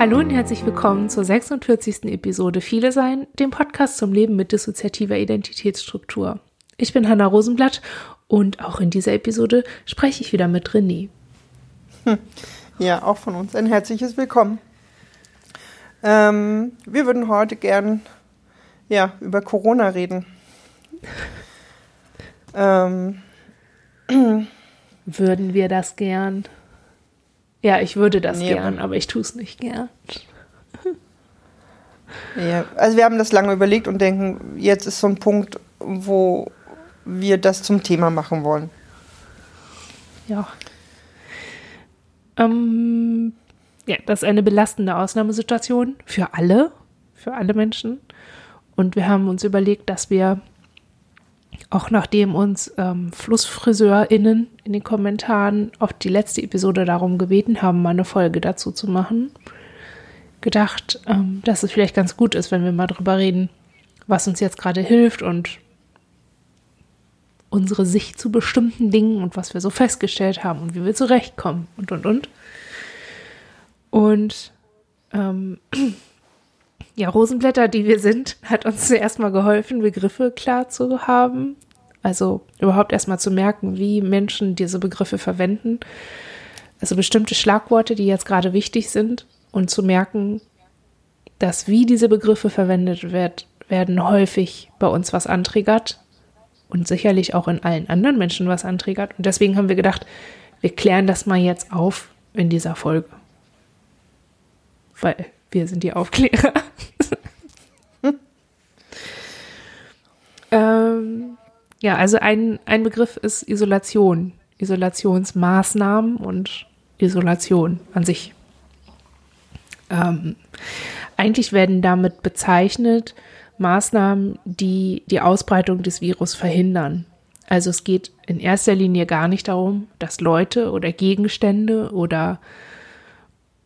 Hallo und herzlich willkommen zur 46. Episode Viele Sein, dem Podcast zum Leben mit dissoziativer Identitätsstruktur. Ich bin Hanna Rosenblatt und auch in dieser Episode spreche ich wieder mit René. Hm. Ja, auch von uns ein herzliches Willkommen. Ähm, wir würden heute gern ja, über Corona reden. ähm. Würden wir das gern? Ja, ich würde das nee, gern, aber ich tue es nicht gern. Ja, also wir haben das lange überlegt und denken, jetzt ist so ein Punkt, wo wir das zum Thema machen wollen. Ja. Ähm, ja, das ist eine belastende Ausnahmesituation für alle, für alle Menschen. Und wir haben uns überlegt, dass wir, auch nachdem uns ähm, FlussfriseurInnen in den Kommentaren auf die letzte Episode darum gebeten haben, mal eine Folge dazu zu machen, gedacht, ähm, dass es vielleicht ganz gut ist, wenn wir mal drüber reden, was uns jetzt gerade hilft und unsere Sicht zu bestimmten Dingen und was wir so festgestellt haben und wie wir zurechtkommen und und und. Und ähm, ja, Rosenblätter, die wir sind, hat uns zuerst mal geholfen, Begriffe klar zu haben. Also überhaupt erstmal zu merken, wie Menschen diese Begriffe verwenden. Also bestimmte Schlagworte, die jetzt gerade wichtig sind und zu merken, dass wie diese Begriffe verwendet wird, werden häufig bei uns was antriggert und sicherlich auch in allen anderen Menschen was antriggert. Und deswegen haben wir gedacht, wir klären das mal jetzt auf in dieser Folge. Weil wir sind die Aufklärer. ähm, ja, also ein, ein Begriff ist Isolation, Isolationsmaßnahmen und Isolation an sich. Ähm, eigentlich werden damit bezeichnet Maßnahmen, die die Ausbreitung des Virus verhindern. Also es geht in erster Linie gar nicht darum, dass Leute oder Gegenstände oder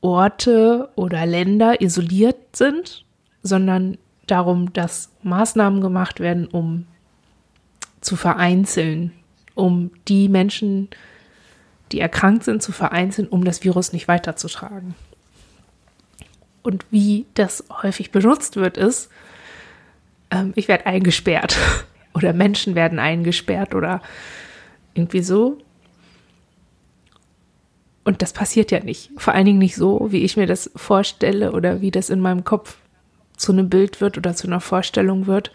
Orte oder Länder isoliert sind, sondern darum, dass Maßnahmen gemacht werden, um zu vereinzeln, um die Menschen, die erkrankt sind, zu vereinzeln, um das Virus nicht weiterzutragen. Und wie das häufig benutzt wird, ist, ähm, ich werde eingesperrt oder Menschen werden eingesperrt oder irgendwie so. Und das passiert ja nicht. Vor allen Dingen nicht so, wie ich mir das vorstelle oder wie das in meinem Kopf zu einem Bild wird oder zu einer Vorstellung wird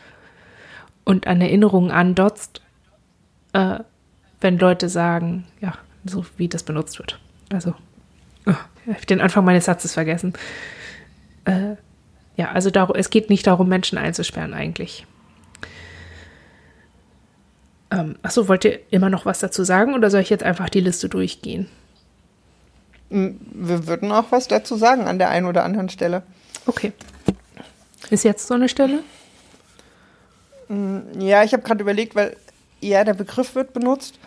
und an Erinnerungen andotzt, äh, wenn Leute sagen, ja, so wie das benutzt wird. Also, oh, ich habe den Anfang meines Satzes vergessen. Äh, ja, also darum, es geht nicht darum, Menschen einzusperren eigentlich. Ähm, achso, wollt ihr immer noch was dazu sagen oder soll ich jetzt einfach die Liste durchgehen? Wir würden auch was dazu sagen an der einen oder anderen Stelle. Okay. Ist jetzt so eine Stelle? Ja, ich habe gerade überlegt, weil ja, der Begriff wird benutzt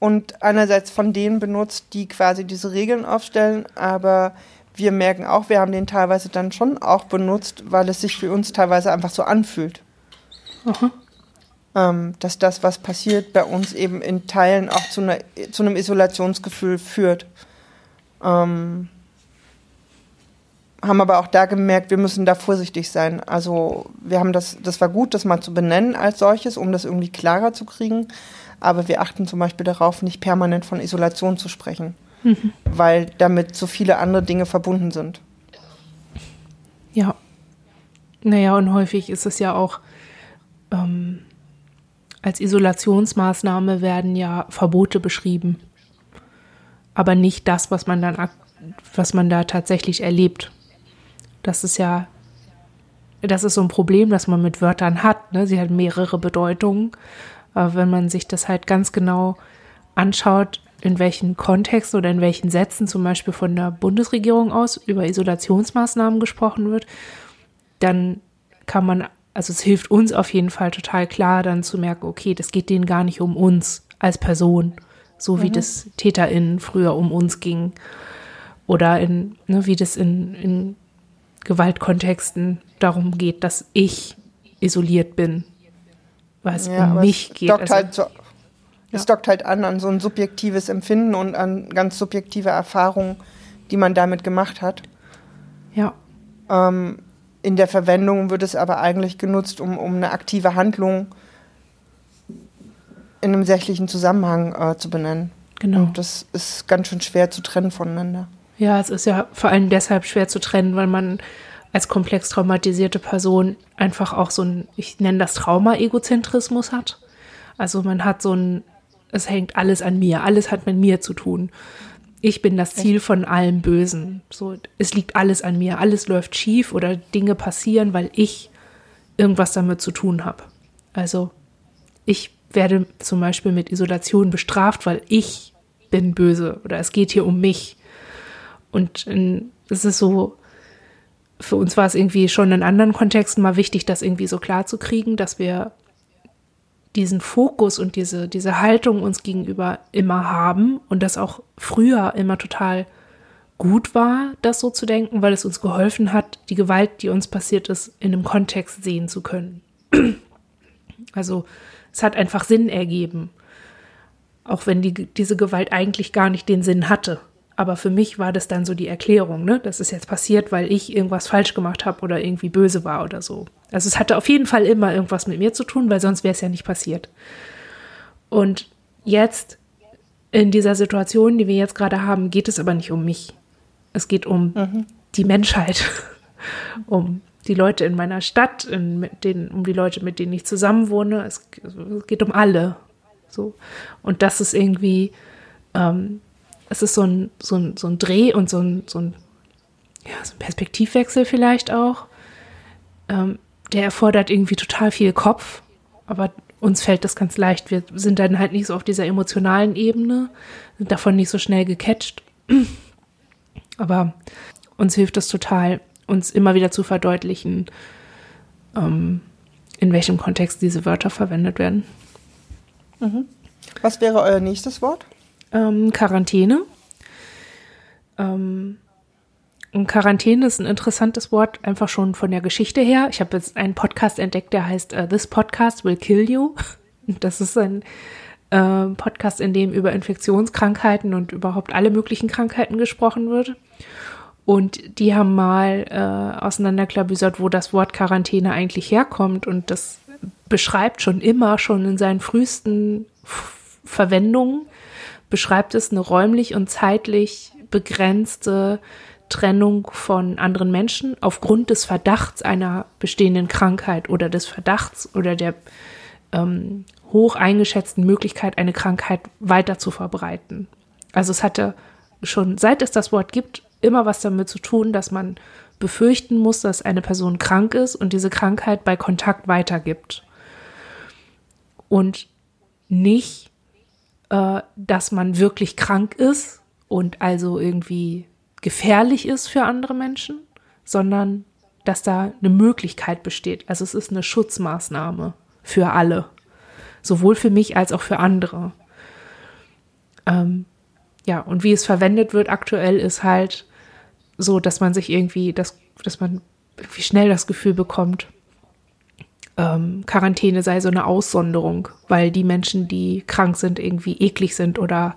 und einerseits von denen benutzt, die quasi diese Regeln aufstellen, aber wir merken auch, wir haben den teilweise dann schon auch benutzt, weil es sich für uns teilweise einfach so anfühlt. Ähm, dass das, was passiert, bei uns eben in Teilen auch zu, einer, zu einem Isolationsgefühl führt. Ähm, haben aber auch da gemerkt, wir müssen da vorsichtig sein. Also wir haben das, das war gut, das mal zu benennen als solches, um das irgendwie klarer zu kriegen. Aber wir achten zum Beispiel darauf, nicht permanent von Isolation zu sprechen, mhm. weil damit so viele andere Dinge verbunden sind. Ja. Naja, und häufig ist es ja auch ähm, als Isolationsmaßnahme werden ja Verbote beschrieben aber nicht das, was man dann, was man da tatsächlich erlebt. Das ist ja, das ist so ein Problem, das man mit Wörtern hat. Ne? Sie hat mehrere Bedeutungen. Aber wenn man sich das halt ganz genau anschaut, in welchen Kontexten oder in welchen Sätzen zum Beispiel von der Bundesregierung aus über Isolationsmaßnahmen gesprochen wird, dann kann man, also es hilft uns auf jeden Fall total klar, dann zu merken, okay, das geht denen gar nicht um uns als Person, so wie mhm. das TäterInnen früher um uns ging. Oder in, ne, wie das in, in Gewaltkontexten darum geht, dass ich isoliert bin. Weil es ja, um mich es geht. Dockt also, halt so. Es dockt halt an an so ein subjektives Empfinden und an ganz subjektive Erfahrungen, die man damit gemacht hat. Ja. Ähm, in der Verwendung wird es aber eigentlich genutzt, um, um eine aktive Handlung in einem sächlichen Zusammenhang äh, zu benennen. Genau. Und das ist ganz schön schwer zu trennen voneinander. Ja, es ist ja vor allem deshalb schwer zu trennen, weil man als komplex traumatisierte Person einfach auch so ein, ich nenne das Trauma-Egozentrismus hat. Also man hat so ein, es hängt alles an mir, alles hat mit mir zu tun. Ich bin das Ziel von allem Bösen. So, es liegt alles an mir, alles läuft schief oder Dinge passieren, weil ich irgendwas damit zu tun habe. Also ich werde zum Beispiel mit Isolation bestraft, weil ich bin böse oder es geht hier um mich. Und es ist so, für uns war es irgendwie schon in anderen Kontexten mal wichtig, das irgendwie so klar zu kriegen, dass wir diesen Fokus und diese, diese Haltung uns gegenüber immer haben und das auch früher immer total gut war, das so zu denken, weil es uns geholfen hat, die Gewalt, die uns passiert ist, in einem Kontext sehen zu können. Also es hat einfach Sinn ergeben, auch wenn die, diese Gewalt eigentlich gar nicht den Sinn hatte. Aber für mich war das dann so die Erklärung, ne? Das ist jetzt passiert, weil ich irgendwas falsch gemacht habe oder irgendwie böse war oder so. Also es hatte auf jeden Fall immer irgendwas mit mir zu tun, weil sonst wäre es ja nicht passiert. Und jetzt in dieser Situation, die wir jetzt gerade haben, geht es aber nicht um mich. Es geht um mhm. die Menschheit, um die Leute in meiner Stadt, in, denen, um die Leute, mit denen ich zusammenwohne. Es, es geht um alle. So. Und das ist irgendwie ähm, es ist so ein, so ein, so ein Dreh und so ein, so ein, ja, so ein Perspektivwechsel vielleicht auch. Ähm, der erfordert irgendwie total viel Kopf, aber uns fällt das ganz leicht. Wir sind dann halt nicht so auf dieser emotionalen Ebene, sind davon nicht so schnell gecatcht. Aber uns hilft es total, uns immer wieder zu verdeutlichen, ähm, in welchem Kontext diese Wörter verwendet werden. Mhm. Was wäre euer nächstes Wort? ähm, Quarantäne. Ähm, und Quarantäne ist ein interessantes Wort, einfach schon von der Geschichte her. Ich habe jetzt einen Podcast entdeckt, der heißt uh, This Podcast Will Kill You. Das ist ein äh, Podcast, in dem über Infektionskrankheiten und überhaupt alle möglichen Krankheiten gesprochen wird. Und die haben mal äh, auseinanderklabüsert, wo das Wort Quarantäne eigentlich herkommt. Und das beschreibt schon immer, schon in seinen frühesten Verwendungen, beschreibt es eine räumlich und zeitlich begrenzte Trennung von anderen Menschen aufgrund des Verdachts einer bestehenden Krankheit oder des Verdachts oder der ähm, hoch eingeschätzten Möglichkeit, eine Krankheit weiter zu verbreiten. Also es hatte schon, seit es das Wort gibt, immer was damit zu tun, dass man befürchten muss, dass eine Person krank ist und diese Krankheit bei Kontakt weitergibt. Und nicht äh, dass man wirklich krank ist und also irgendwie gefährlich ist für andere Menschen, sondern dass da eine Möglichkeit besteht. Also es ist eine Schutzmaßnahme für alle, sowohl für mich als auch für andere. Ähm, ja, und wie es verwendet wird aktuell ist halt so, dass man sich irgendwie, dass, dass man irgendwie schnell das Gefühl bekommt, ähm, Quarantäne sei so eine Aussonderung, weil die Menschen, die krank sind, irgendwie eklig sind oder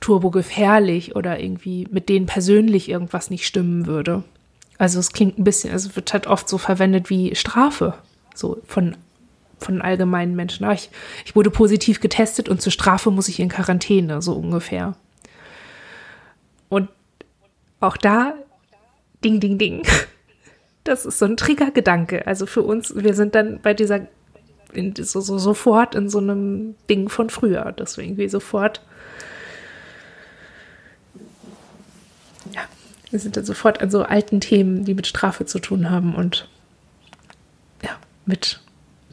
turbogefährlich oder irgendwie mit denen persönlich irgendwas nicht stimmen würde. Also es klingt ein bisschen, also wird halt oft so verwendet wie Strafe, so von, von allgemeinen Menschen. Ah, ich, ich wurde positiv getestet und zur Strafe muss ich in Quarantäne, so ungefähr. Und auch da, ding, ding, ding. Das ist so ein Triggergedanke. Also für uns, wir sind dann bei dieser, in, so, so, sofort in so einem Ding von früher. Das wir irgendwie sofort, ja, wir sind dann sofort an so alten Themen, die mit Strafe zu tun haben und ja, mit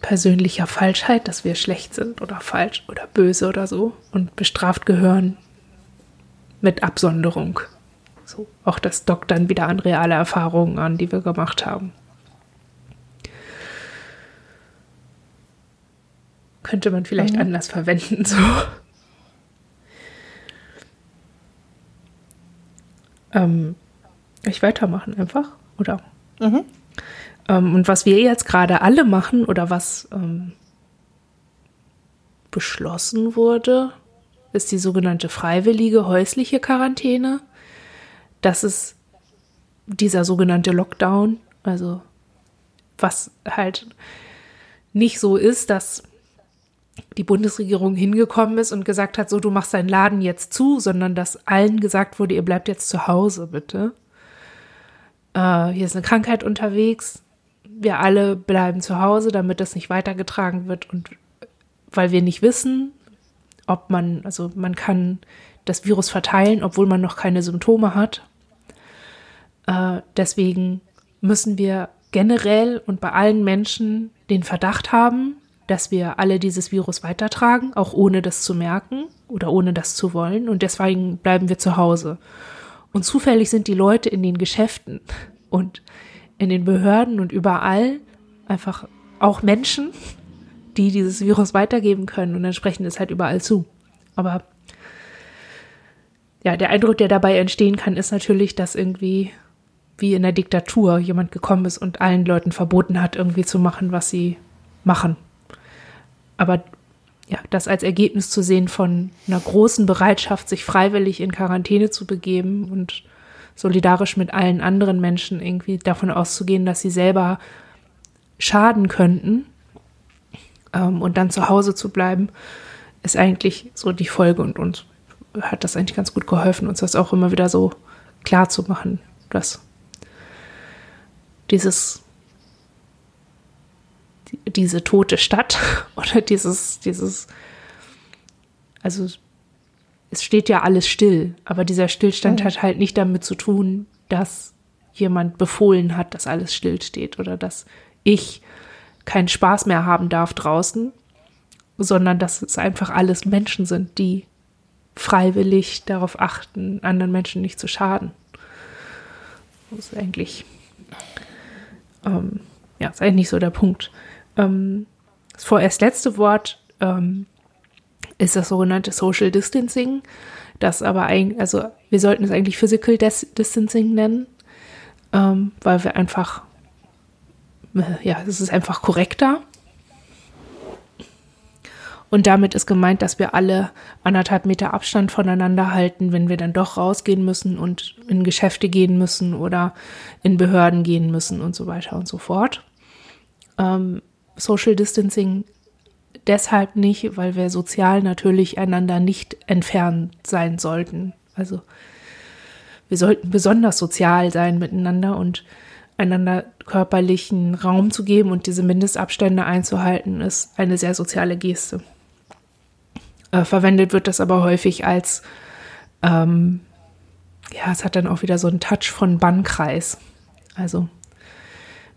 persönlicher Falschheit, dass wir schlecht sind oder falsch oder böse oder so und bestraft gehören mit Absonderung. So, auch das dockt dann wieder an reale Erfahrungen an, die wir gemacht haben. Könnte man vielleicht mhm. anders verwenden, so. Ähm, ich weitermachen einfach, oder? Mhm. Ähm, und was wir jetzt gerade alle machen oder was ähm, beschlossen wurde, ist die sogenannte freiwillige häusliche Quarantäne. Das ist dieser sogenannte Lockdown, also was halt nicht so ist, dass die Bundesregierung hingekommen ist und gesagt hat, so du machst deinen Laden jetzt zu, sondern dass allen gesagt wurde, ihr bleibt jetzt zu Hause, bitte. Äh, hier ist eine Krankheit unterwegs. Wir alle bleiben zu Hause, damit das nicht weitergetragen wird und weil wir nicht wissen, ob man, also man kann das Virus verteilen, obwohl man noch keine Symptome hat. Äh, deswegen müssen wir generell und bei allen Menschen den Verdacht haben, dass wir alle dieses Virus weitertragen, auch ohne das zu merken oder ohne das zu wollen. Und deswegen bleiben wir zu Hause. Und zufällig sind die Leute in den Geschäften und in den Behörden und überall einfach auch Menschen, die dieses Virus weitergeben können und entsprechend ist halt überall zu. Aber ja, der Eindruck, der dabei entstehen kann, ist natürlich, dass irgendwie wie in der Diktatur jemand gekommen ist und allen Leuten verboten hat, irgendwie zu machen, was sie machen. Aber ja, das als Ergebnis zu sehen von einer großen Bereitschaft, sich freiwillig in Quarantäne zu begeben und solidarisch mit allen anderen Menschen irgendwie davon auszugehen, dass sie selber schaden könnten ähm, und dann zu Hause zu bleiben, ist eigentlich so die Folge und uns hat das eigentlich ganz gut geholfen, uns das auch immer wieder so klar zu machen, dass dieses diese tote Stadt oder dieses, dieses, also es steht ja alles still, aber dieser Stillstand hat halt nicht damit zu tun, dass jemand befohlen hat, dass alles stillsteht oder dass ich keinen Spaß mehr haben darf draußen, sondern dass es einfach alles Menschen sind, die freiwillig darauf achten, anderen Menschen nicht zu schaden. Das ist eigentlich, ähm, ja, ist eigentlich nicht so der Punkt. Ähm, das vorerst letzte Wort ähm, ist das sogenannte Social Distancing. Das aber eigentlich, also wir sollten es eigentlich Physical Dis Distancing nennen, ähm, weil wir einfach, äh, ja, es ist einfach korrekter. Und damit ist gemeint, dass wir alle anderthalb Meter Abstand voneinander halten, wenn wir dann doch rausgehen müssen und in Geschäfte gehen müssen oder in Behörden gehen müssen und so weiter und so fort. Ähm, Social Distancing deshalb nicht, weil wir sozial natürlich einander nicht entfernt sein sollten. Also wir sollten besonders sozial sein miteinander und einander körperlichen Raum zu geben und diese Mindestabstände einzuhalten, ist eine sehr soziale Geste. Äh, verwendet wird das aber häufig als, ähm, ja, es hat dann auch wieder so einen Touch von Bannkreis. Also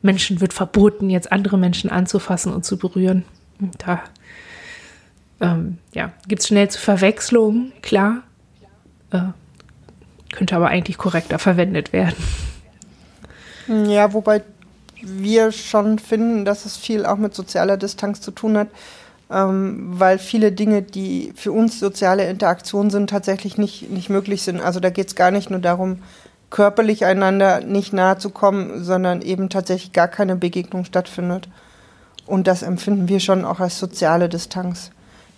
Menschen wird verboten, jetzt andere Menschen anzufassen und zu berühren. Da ähm, ja, gibt es schnell zu Verwechslungen, klar. Äh, könnte aber eigentlich korrekter verwendet werden. Ja, wobei wir schon finden, dass es viel auch mit sozialer Distanz zu tun hat, weil viele Dinge, die für uns soziale Interaktion sind, tatsächlich nicht, nicht möglich sind. Also da geht es gar nicht nur darum, körperlich einander nicht nahe zu kommen, sondern eben tatsächlich gar keine Begegnung stattfindet. Und das empfinden wir schon auch als soziale Distanz,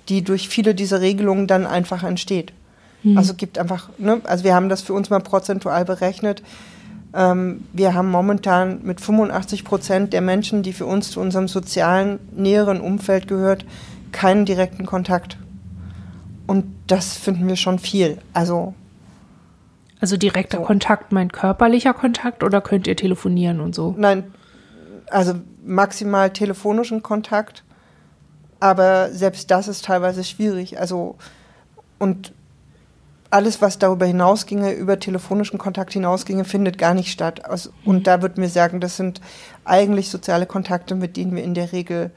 die durch viele dieser Regelungen dann einfach entsteht. Mhm. Also gibt einfach, ne, also wir haben das für uns mal prozentual berechnet. Ähm, wir haben momentan mit 85 Prozent der Menschen, die für uns zu unserem sozialen, näheren Umfeld gehört, keinen direkten Kontakt. Und das finden wir schon viel. Also also direkter so. Kontakt meint körperlicher Kontakt oder könnt ihr telefonieren und so? Nein, also maximal telefonischen Kontakt, aber selbst das ist teilweise schwierig. Also und alles, was darüber hinausginge, über telefonischen Kontakt hinausginge, findet gar nicht statt. Also, und mhm. da würde mir sagen, das sind eigentlich soziale Kontakte, mit denen wir in der Regel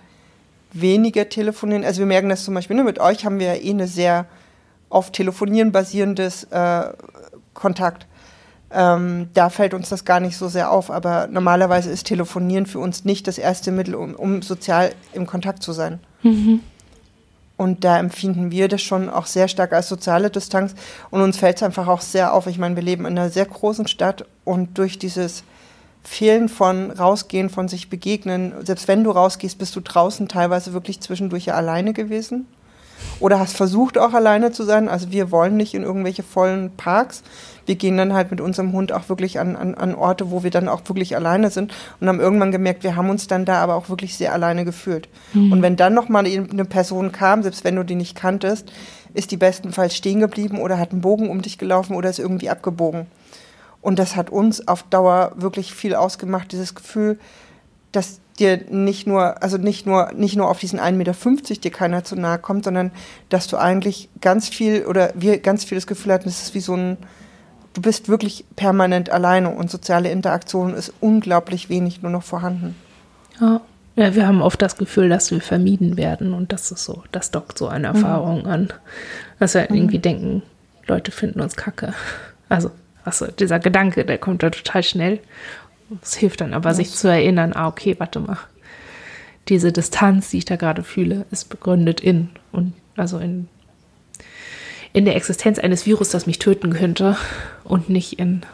weniger telefonieren. Also wir merken das zum Beispiel, ne, mit euch haben wir ja eh eine sehr auf Telefonieren basierendes äh, Kontakt. Ähm, da fällt uns das gar nicht so sehr auf, aber normalerweise ist Telefonieren für uns nicht das erste Mittel, um, um sozial im Kontakt zu sein. Mhm. Und da empfinden wir das schon auch sehr stark als soziale Distanz. Und uns fällt es einfach auch sehr auf. Ich meine, wir leben in einer sehr großen Stadt und durch dieses Fehlen von Rausgehen, von sich begegnen, selbst wenn du rausgehst, bist du draußen teilweise wirklich zwischendurch ja alleine gewesen. oder hast versucht auch alleine zu sein. Also wir wollen nicht in irgendwelche vollen Parks. Wir gehen dann halt mit unserem Hund auch wirklich an, an, an Orte, wo wir dann auch wirklich alleine sind und haben irgendwann gemerkt, wir haben uns dann da aber auch wirklich sehr alleine gefühlt. Mhm. Und wenn dann nochmal eine Person kam, selbst wenn du die nicht kanntest, ist die bestenfalls stehen geblieben oder hat einen Bogen um dich gelaufen oder ist irgendwie abgebogen. Und das hat uns auf Dauer wirklich viel ausgemacht, dieses Gefühl, dass dir nicht nur, also nicht nur, nicht nur auf diesen 1,50 Meter dir keiner zu nahe kommt, sondern dass du eigentlich ganz viel oder wir ganz viel das Gefühl hatten, es ist wie so ein, du bist wirklich permanent alleine und soziale Interaktion ist unglaublich wenig nur noch vorhanden. Ja. Ja, wir haben oft das Gefühl, dass wir vermieden werden und das ist so, das dockt so eine mhm. Erfahrung mhm. an, dass wir mhm. irgendwie denken, Leute finden uns kacke. Also, also dieser Gedanke, der kommt da total schnell es hilft dann aber, sich zu erinnern, ah, okay, warte mal. Diese Distanz, die ich da gerade fühle, ist begründet in und also in, in der Existenz eines Virus, das mich töten könnte und nicht in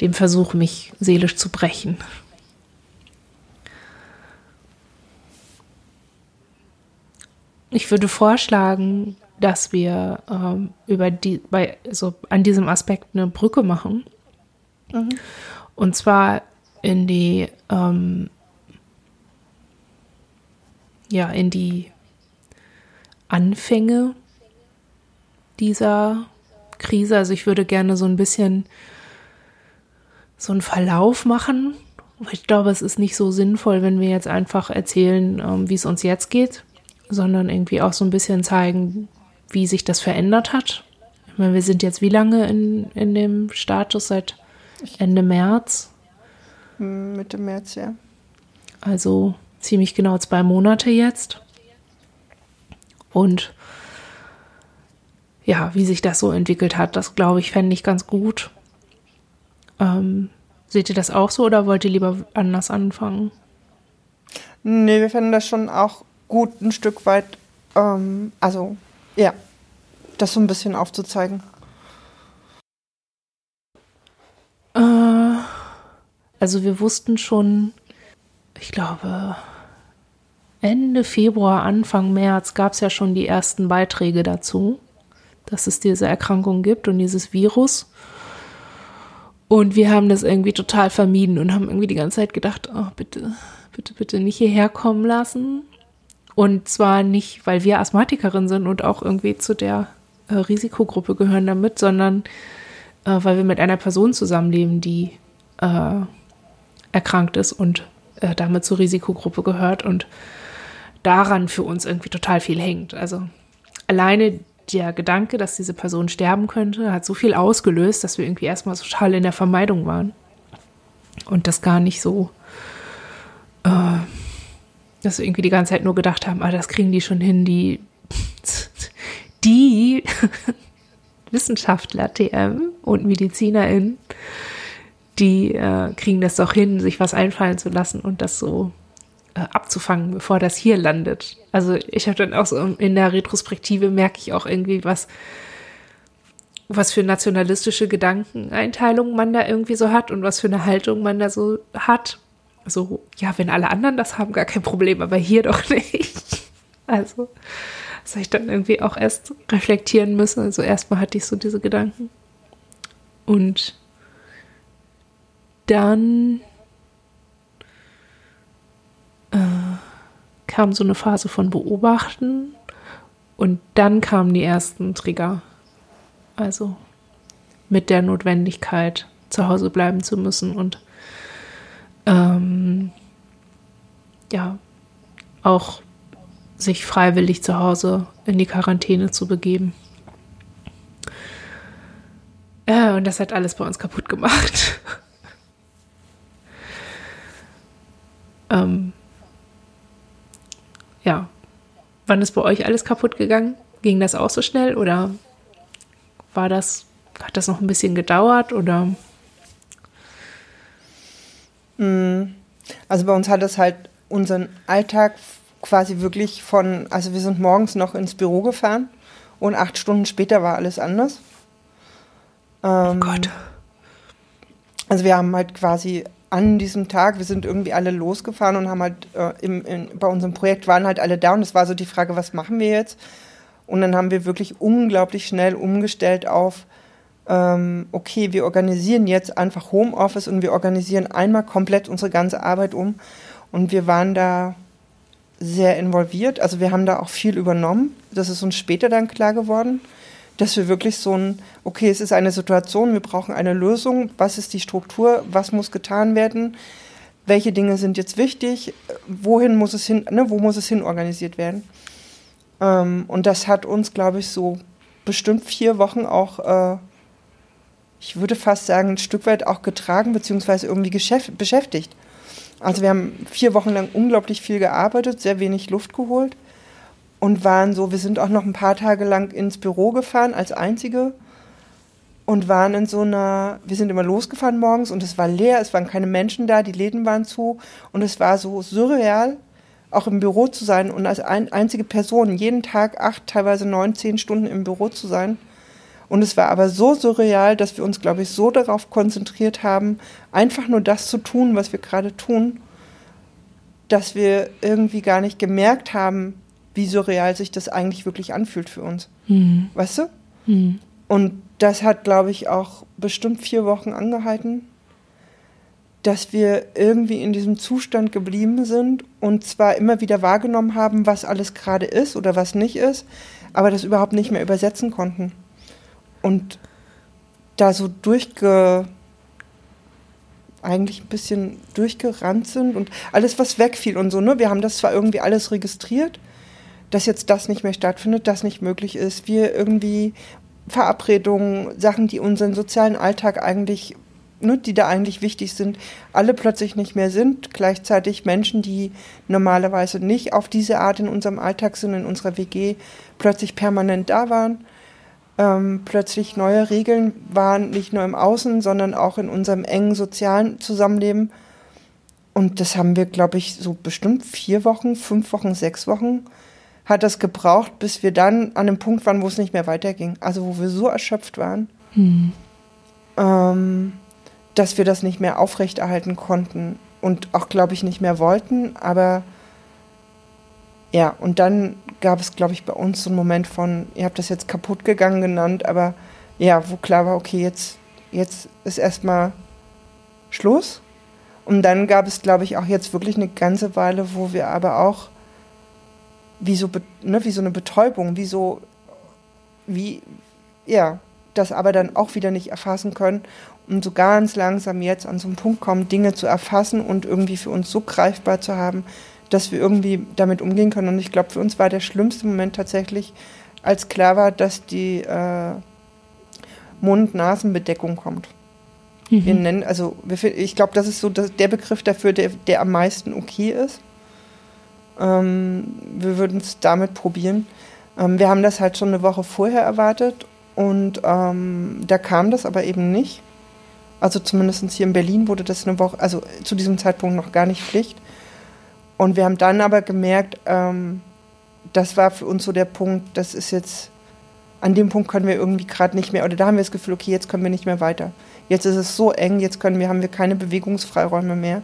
dem Versuch, mich seelisch zu brechen. Ich würde vorschlagen, dass wir ähm, über die, bei, also an diesem Aspekt eine Brücke machen. Mhm. Und zwar in die, ähm, ja, in die Anfänge dieser Krise. Also ich würde gerne so ein bisschen so einen Verlauf machen. Ich glaube, es ist nicht so sinnvoll, wenn wir jetzt einfach erzählen, ähm, wie es uns jetzt geht, sondern irgendwie auch so ein bisschen zeigen, wie sich das verändert hat. Ich meine, wir sind jetzt wie lange in, in dem Status seit Ende März. Mitte März, ja. Also ziemlich genau zwei Monate jetzt. Und ja, wie sich das so entwickelt hat, das glaube ich, fände ich ganz gut. Ähm, seht ihr das auch so oder wollt ihr lieber anders anfangen? Nee, wir fänden das schon auch gut, ein Stück weit, ähm, also ja, das so ein bisschen aufzuzeigen. Äh, also wir wussten schon, ich glaube, Ende Februar, Anfang März gab es ja schon die ersten Beiträge dazu, dass es diese Erkrankung gibt und dieses Virus. Und wir haben das irgendwie total vermieden und haben irgendwie die ganze Zeit gedacht, oh, bitte, bitte, bitte nicht hierher kommen lassen. Und zwar nicht, weil wir Asthmatikerin sind und auch irgendwie zu der äh, Risikogruppe gehören damit, sondern äh, weil wir mit einer Person zusammenleben, die äh, erkrankt ist und äh, damit zur Risikogruppe gehört und daran für uns irgendwie total viel hängt. Also alleine der Gedanke, dass diese Person sterben könnte, hat so viel ausgelöst, dass wir irgendwie erstmal total in der Vermeidung waren. Und das gar nicht so, äh, dass wir irgendwie die ganze Zeit nur gedacht haben, ah, das kriegen die schon hin, die, die Wissenschaftler TM und MedizinerInnen, die äh, kriegen das doch hin, sich was einfallen zu lassen und das so abzufangen, bevor das hier landet. Also ich habe dann auch so in der Retrospektive merke ich auch irgendwie, was, was für nationalistische Gedankeneinteilungen man da irgendwie so hat und was für eine Haltung man da so hat. So, ja, wenn alle anderen das haben, gar kein Problem, aber hier doch nicht. Also, das habe ich dann irgendwie auch erst reflektieren müssen. Also erstmal hatte ich so diese Gedanken. Und dann äh, kam so eine Phase von Beobachten und dann kamen die ersten Trigger. Also mit der Notwendigkeit, zu Hause bleiben zu müssen und ähm, ja, auch sich freiwillig zu Hause in die Quarantäne zu begeben. Ja, und das hat alles bei uns kaputt gemacht. ähm, ja. Wann ist bei euch alles kaputt gegangen? Ging das auch so schnell oder war das, hat das noch ein bisschen gedauert oder? Mm, also bei uns hat es halt unseren Alltag quasi wirklich von, also wir sind morgens noch ins Büro gefahren und acht Stunden später war alles anders. Ähm, oh Gott. Also wir haben halt quasi an diesem Tag, wir sind irgendwie alle losgefahren und haben halt äh, im, in, bei unserem Projekt waren halt alle da und es war so die Frage, was machen wir jetzt? Und dann haben wir wirklich unglaublich schnell umgestellt auf, ähm, okay, wir organisieren jetzt einfach Homeoffice und wir organisieren einmal komplett unsere ganze Arbeit um. Und wir waren da sehr involviert. Also wir haben da auch viel übernommen. Das ist uns später dann klar geworden, dass wir wirklich so ein, okay, es ist eine Situation, wir brauchen eine Lösung. Was ist die Struktur? Was muss getan werden? Welche Dinge sind jetzt wichtig? Wohin muss es hin, ne, wo muss es hin organisiert werden? Ähm, und das hat uns, glaube ich, so bestimmt vier Wochen auch äh, ich würde fast sagen, ein Stück weit auch getragen beziehungsweise irgendwie beschäftigt. Also wir haben vier Wochen lang unglaublich viel gearbeitet, sehr wenig Luft geholt und waren so, wir sind auch noch ein paar Tage lang ins Büro gefahren als einzige und waren in so einer, wir sind immer losgefahren morgens und es war leer, es waren keine Menschen da, die Läden waren zu und es war so surreal, auch im Büro zu sein und als ein, einzige Person jeden Tag acht, teilweise neun, zehn Stunden im Büro zu sein. Und es war aber so surreal, dass wir uns, glaube ich, so darauf konzentriert haben, einfach nur das zu tun, was wir gerade tun, dass wir irgendwie gar nicht gemerkt haben, wie surreal sich das eigentlich wirklich anfühlt für uns. Mhm. Weißt du? Mhm. Und das hat, glaube ich, auch bestimmt vier Wochen angehalten, dass wir irgendwie in diesem Zustand geblieben sind und zwar immer wieder wahrgenommen haben, was alles gerade ist oder was nicht ist, aber das überhaupt nicht mehr übersetzen konnten und da so durchge eigentlich ein bisschen durchgerannt sind und alles, was wegfiel und so, ne? Wir haben das zwar irgendwie alles registriert, dass jetzt das nicht mehr stattfindet, das nicht möglich ist. Wir irgendwie Verabredungen, Sachen, die unseren sozialen Alltag eigentlich, ne, die da eigentlich wichtig sind, alle plötzlich nicht mehr sind. Gleichzeitig Menschen, die normalerweise nicht auf diese Art in unserem Alltag sind, in unserer WG, plötzlich permanent da waren ähm, plötzlich neue Regeln waren, nicht nur im Außen, sondern auch in unserem engen sozialen Zusammenleben. Und das haben wir, glaube ich, so bestimmt vier Wochen, fünf Wochen, sechs Wochen hat das gebraucht, bis wir dann an dem Punkt waren, wo es nicht mehr weiterging. Also wo wir so erschöpft waren, hm. ähm, dass wir das nicht mehr aufrechterhalten konnten und auch, glaube ich, nicht mehr wollten. Aber ja, und dann gab es, glaube ich, bei uns so einen Moment von, ihr habt das jetzt kaputt gegangen genannt, aber ja, wo klar war, okay, jetzt, jetzt ist erstmal Schluss. Und dann gab es, glaube ich, auch jetzt wirklich eine ganze Weile, wo wir aber auch wie so, ne, wie so eine Betäubung, wie so, wie, ja, das aber dann auch wieder nicht erfassen können und so ganz langsam jetzt an so einen Punkt kommen, Dinge zu erfassen und irgendwie für uns so greifbar zu haben, dass wir irgendwie damit umgehen können. Und ich glaube, für uns war der schlimmste Moment tatsächlich, als klar war, dass die äh, Mund-Nasen-Bedeckung kommt. Mhm. Wir nennen, also wir, ich glaube, das ist so der Begriff dafür, der, der am meisten okay ist. Ähm, wir würden es damit probieren. Ähm, wir haben das halt schon eine Woche vorher erwartet und ähm, da kam das aber eben nicht. Also zumindest hier in Berlin wurde das eine Woche, also zu diesem Zeitpunkt noch gar nicht Pflicht. Und wir haben dann aber gemerkt, ähm, das war für uns so der Punkt, das ist jetzt, an dem Punkt können wir irgendwie gerade nicht mehr, oder da haben wir das Gefühl, okay, jetzt können wir nicht mehr weiter. Jetzt ist es so eng, jetzt können wir, haben wir keine Bewegungsfreiräume mehr.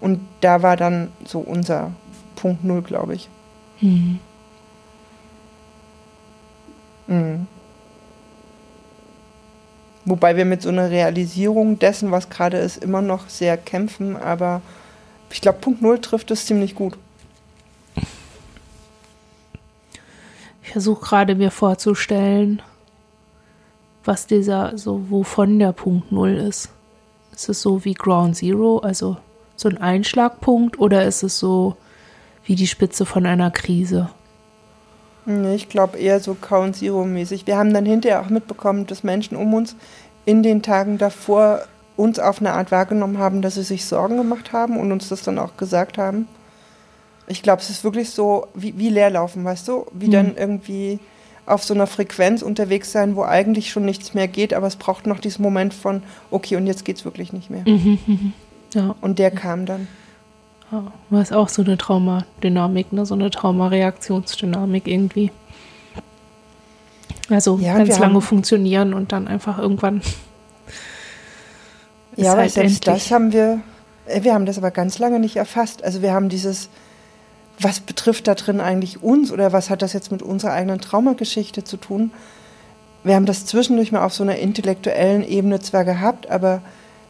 Und da war dann so unser Punkt Null, glaube ich. Mhm. Mhm. Wobei wir mit so einer Realisierung dessen, was gerade ist, immer noch sehr kämpfen, aber ich glaube, Punkt Null trifft es ziemlich gut. Ich versuche gerade mir vorzustellen, was dieser, so wovon der Punkt Null ist. Ist es so wie Ground Zero, also so ein Einschlagpunkt, oder ist es so wie die Spitze von einer Krise? Ich glaube eher so Ground Zero mäßig. Wir haben dann hinterher auch mitbekommen, dass Menschen um uns in den Tagen davor uns auf eine Art wahrgenommen haben, dass sie sich Sorgen gemacht haben und uns das dann auch gesagt haben. Ich glaube, es ist wirklich so wie, wie Leerlaufen, weißt du? Wie mhm. dann irgendwie auf so einer Frequenz unterwegs sein, wo eigentlich schon nichts mehr geht, aber es braucht noch diesen Moment von, okay, und jetzt geht es wirklich nicht mehr. Mhm, mhm, ja. Und der kam dann. War es auch so eine Traumadynamik, ne? so eine Traumareaktionsdynamik irgendwie. Also ja, ganz lange funktionieren und dann einfach irgendwann ja, aber halt selbst endlich. das haben wir, Äh, wir haben das aber ganz lange nicht erfasst. Also wir haben dieses, was betrifft da drin eigentlich uns oder was hat das jetzt mit unserer eigenen Traumageschichte zu tun? Wir haben das zwischendurch mal auf so einer intellektuellen Ebene zwar gehabt, aber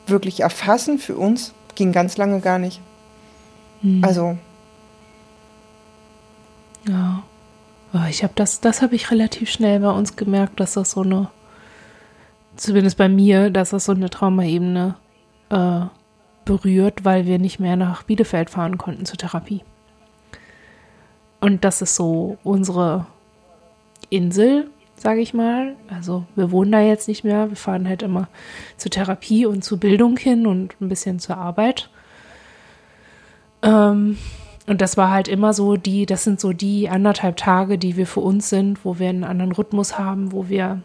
wirklich erfassen für uns ging ganz lange gar nicht. Hm. Also. Ja. Ich habe das, das habe ich relativ schnell bei uns gemerkt, dass das so eine, zumindest bei mir, dass das so eine Traumaebene äh, berührt, weil wir nicht mehr nach Bielefeld fahren konnten zur Therapie. Und das ist so unsere Insel, sage ich mal. Also wir wohnen da jetzt nicht mehr. Wir fahren halt immer zur Therapie und zur Bildung hin und ein bisschen zur Arbeit. Ähm, und das war halt immer so die, das sind so die anderthalb Tage, die wir für uns sind, wo wir einen anderen Rhythmus haben, wo wir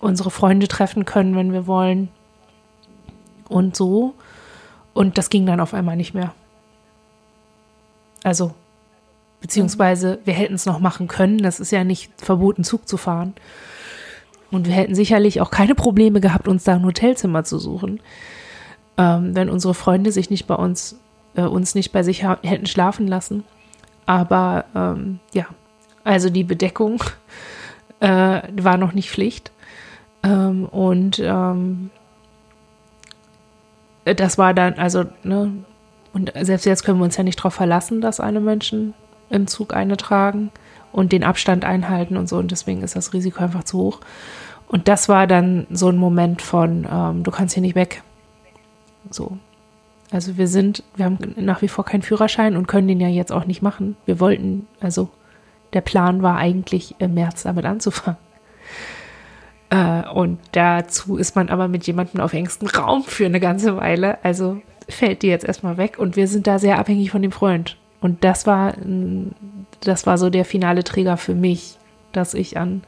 unsere Freunde treffen können, wenn wir wollen. Und so. Und das ging dann auf einmal nicht mehr. Also, beziehungsweise wir hätten es noch machen können. Das ist ja nicht verboten, Zug zu fahren. Und wir hätten sicherlich auch keine Probleme gehabt, uns da ein Hotelzimmer zu suchen. Ähm, wenn unsere Freunde sich nicht bei uns äh, uns nicht bei sich hätten schlafen lassen. Aber ähm, ja, also die Bedeckung äh, war noch nicht Pflicht. Ähm, und ähm, das war dann, also, ne, und selbst jetzt können wir uns ja nicht darauf verlassen, dass alle Menschen im Zug eine tragen und den Abstand einhalten und so. Und deswegen ist das Risiko einfach zu hoch. Und das war dann so ein Moment von, ähm, du kannst hier nicht weg. So, also wir sind, wir haben nach wie vor keinen Führerschein und können den ja jetzt auch nicht machen. Wir wollten, also der Plan war eigentlich im März damit anzufangen. Äh, und dazu ist man aber mit jemandem auf engstem Raum für eine ganze Weile. Also fällt die jetzt erstmal weg und wir sind da sehr abhängig von dem Freund. Und das war, das war so der finale Träger für mich, dass ich an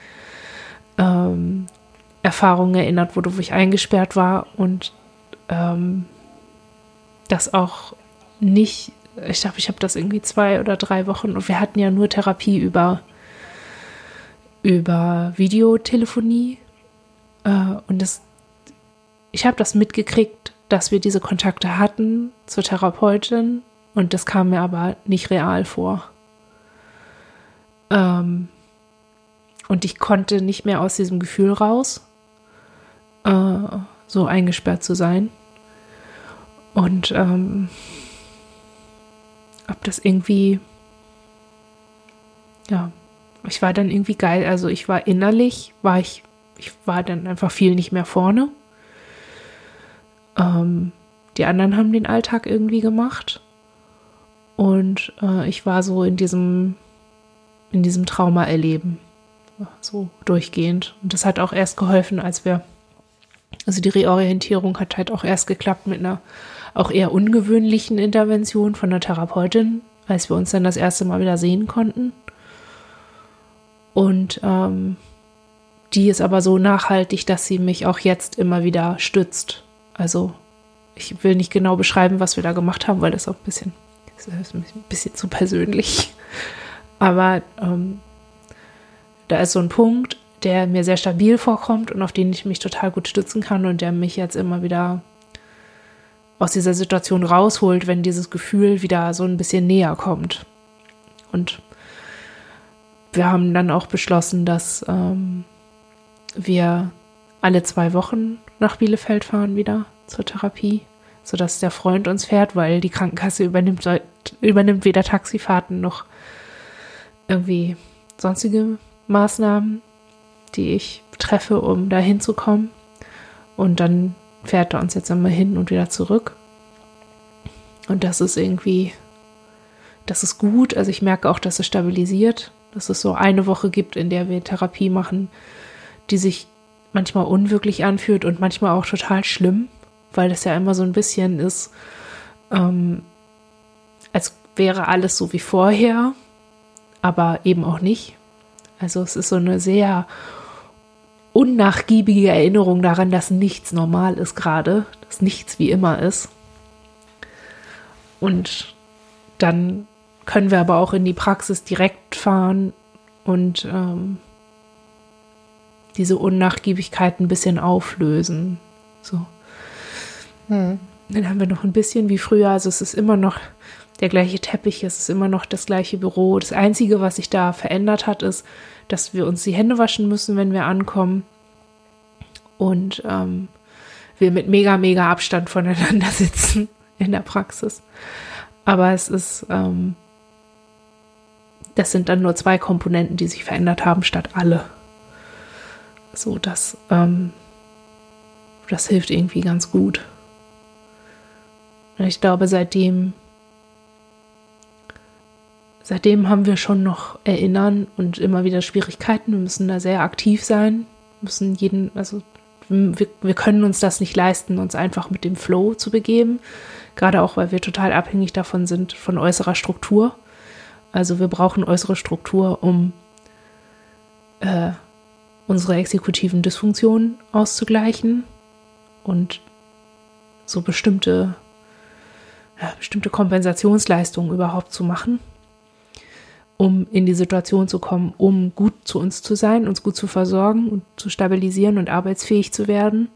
ähm, Erfahrungen erinnert wurde, wo ich eingesperrt war und ähm, das auch nicht, ich glaube, ich habe das irgendwie zwei oder drei Wochen und wir hatten ja nur Therapie über, über Videotelefonie. Äh, und das, ich habe das mitgekriegt, dass wir diese Kontakte hatten zur Therapeutin und das kam mir aber nicht real vor. Ähm, und ich konnte nicht mehr aus diesem Gefühl raus, äh, so eingesperrt zu sein. Und ähm, ob das irgendwie, ja, ich war dann irgendwie geil. Also ich war innerlich, war ich, ich war dann einfach viel nicht mehr vorne. Ähm, die anderen haben den Alltag irgendwie gemacht. Und äh, ich war so in diesem, in diesem Trauma erleben. So durchgehend. Und das hat auch erst geholfen, als wir, also die Reorientierung hat halt auch erst geklappt mit einer auch eher ungewöhnlichen Intervention von der Therapeutin, als wir uns dann das erste Mal wieder sehen konnten. Und ähm, die ist aber so nachhaltig, dass sie mich auch jetzt immer wieder stützt. Also ich will nicht genau beschreiben, was wir da gemacht haben, weil das auch ein bisschen, ein bisschen zu persönlich. Aber ähm, da ist so ein Punkt, der mir sehr stabil vorkommt und auf den ich mich total gut stützen kann und der mich jetzt immer wieder aus dieser Situation rausholt, wenn dieses Gefühl wieder so ein bisschen näher kommt. Und wir haben dann auch beschlossen, dass ähm, wir alle zwei Wochen nach Bielefeld fahren wieder zur Therapie, sodass der Freund uns fährt, weil die Krankenkasse übernimmt, übernimmt weder Taxifahrten noch irgendwie sonstige Maßnahmen, die ich treffe, um da hinzukommen. Und dann fährt er uns jetzt immer hin und wieder zurück. Und das ist irgendwie, das ist gut. Also ich merke auch, dass es stabilisiert, dass es so eine Woche gibt, in der wir Therapie machen, die sich manchmal unwirklich anfühlt und manchmal auch total schlimm, weil das ja immer so ein bisschen ist, ähm, als wäre alles so wie vorher, aber eben auch nicht. Also es ist so eine sehr unnachgiebige Erinnerung daran, dass nichts normal ist gerade, dass nichts wie immer ist. Und dann können wir aber auch in die Praxis direkt fahren und ähm, diese Unnachgiebigkeit ein bisschen auflösen. So. Hm. dann haben wir noch ein bisschen wie früher. Also es ist immer noch der gleiche Teppich, es ist immer noch das gleiche Büro. Das Einzige, was sich da verändert hat, ist, dass wir uns die Hände waschen müssen, wenn wir ankommen. Und ähm, wir mit mega, mega Abstand voneinander sitzen in der Praxis. Aber es ist, ähm, das sind dann nur zwei Komponenten, die sich verändert haben, statt alle. So, das, ähm, das hilft irgendwie ganz gut. Ich glaube, seitdem, seitdem haben wir schon noch Erinnern und immer wieder Schwierigkeiten. Wir müssen da sehr aktiv sein, müssen jeden, also wir, wir können uns das nicht leisten, uns einfach mit dem Flow zu begeben. Gerade auch, weil wir total abhängig davon sind, von äußerer Struktur. Also wir brauchen äußere Struktur, um äh, unsere exekutiven Dysfunktionen auszugleichen und so bestimmte, ja, bestimmte Kompensationsleistungen überhaupt zu machen, um in die Situation zu kommen, um gut zu uns zu sein, uns gut zu versorgen und zu stabilisieren und arbeitsfähig zu werden.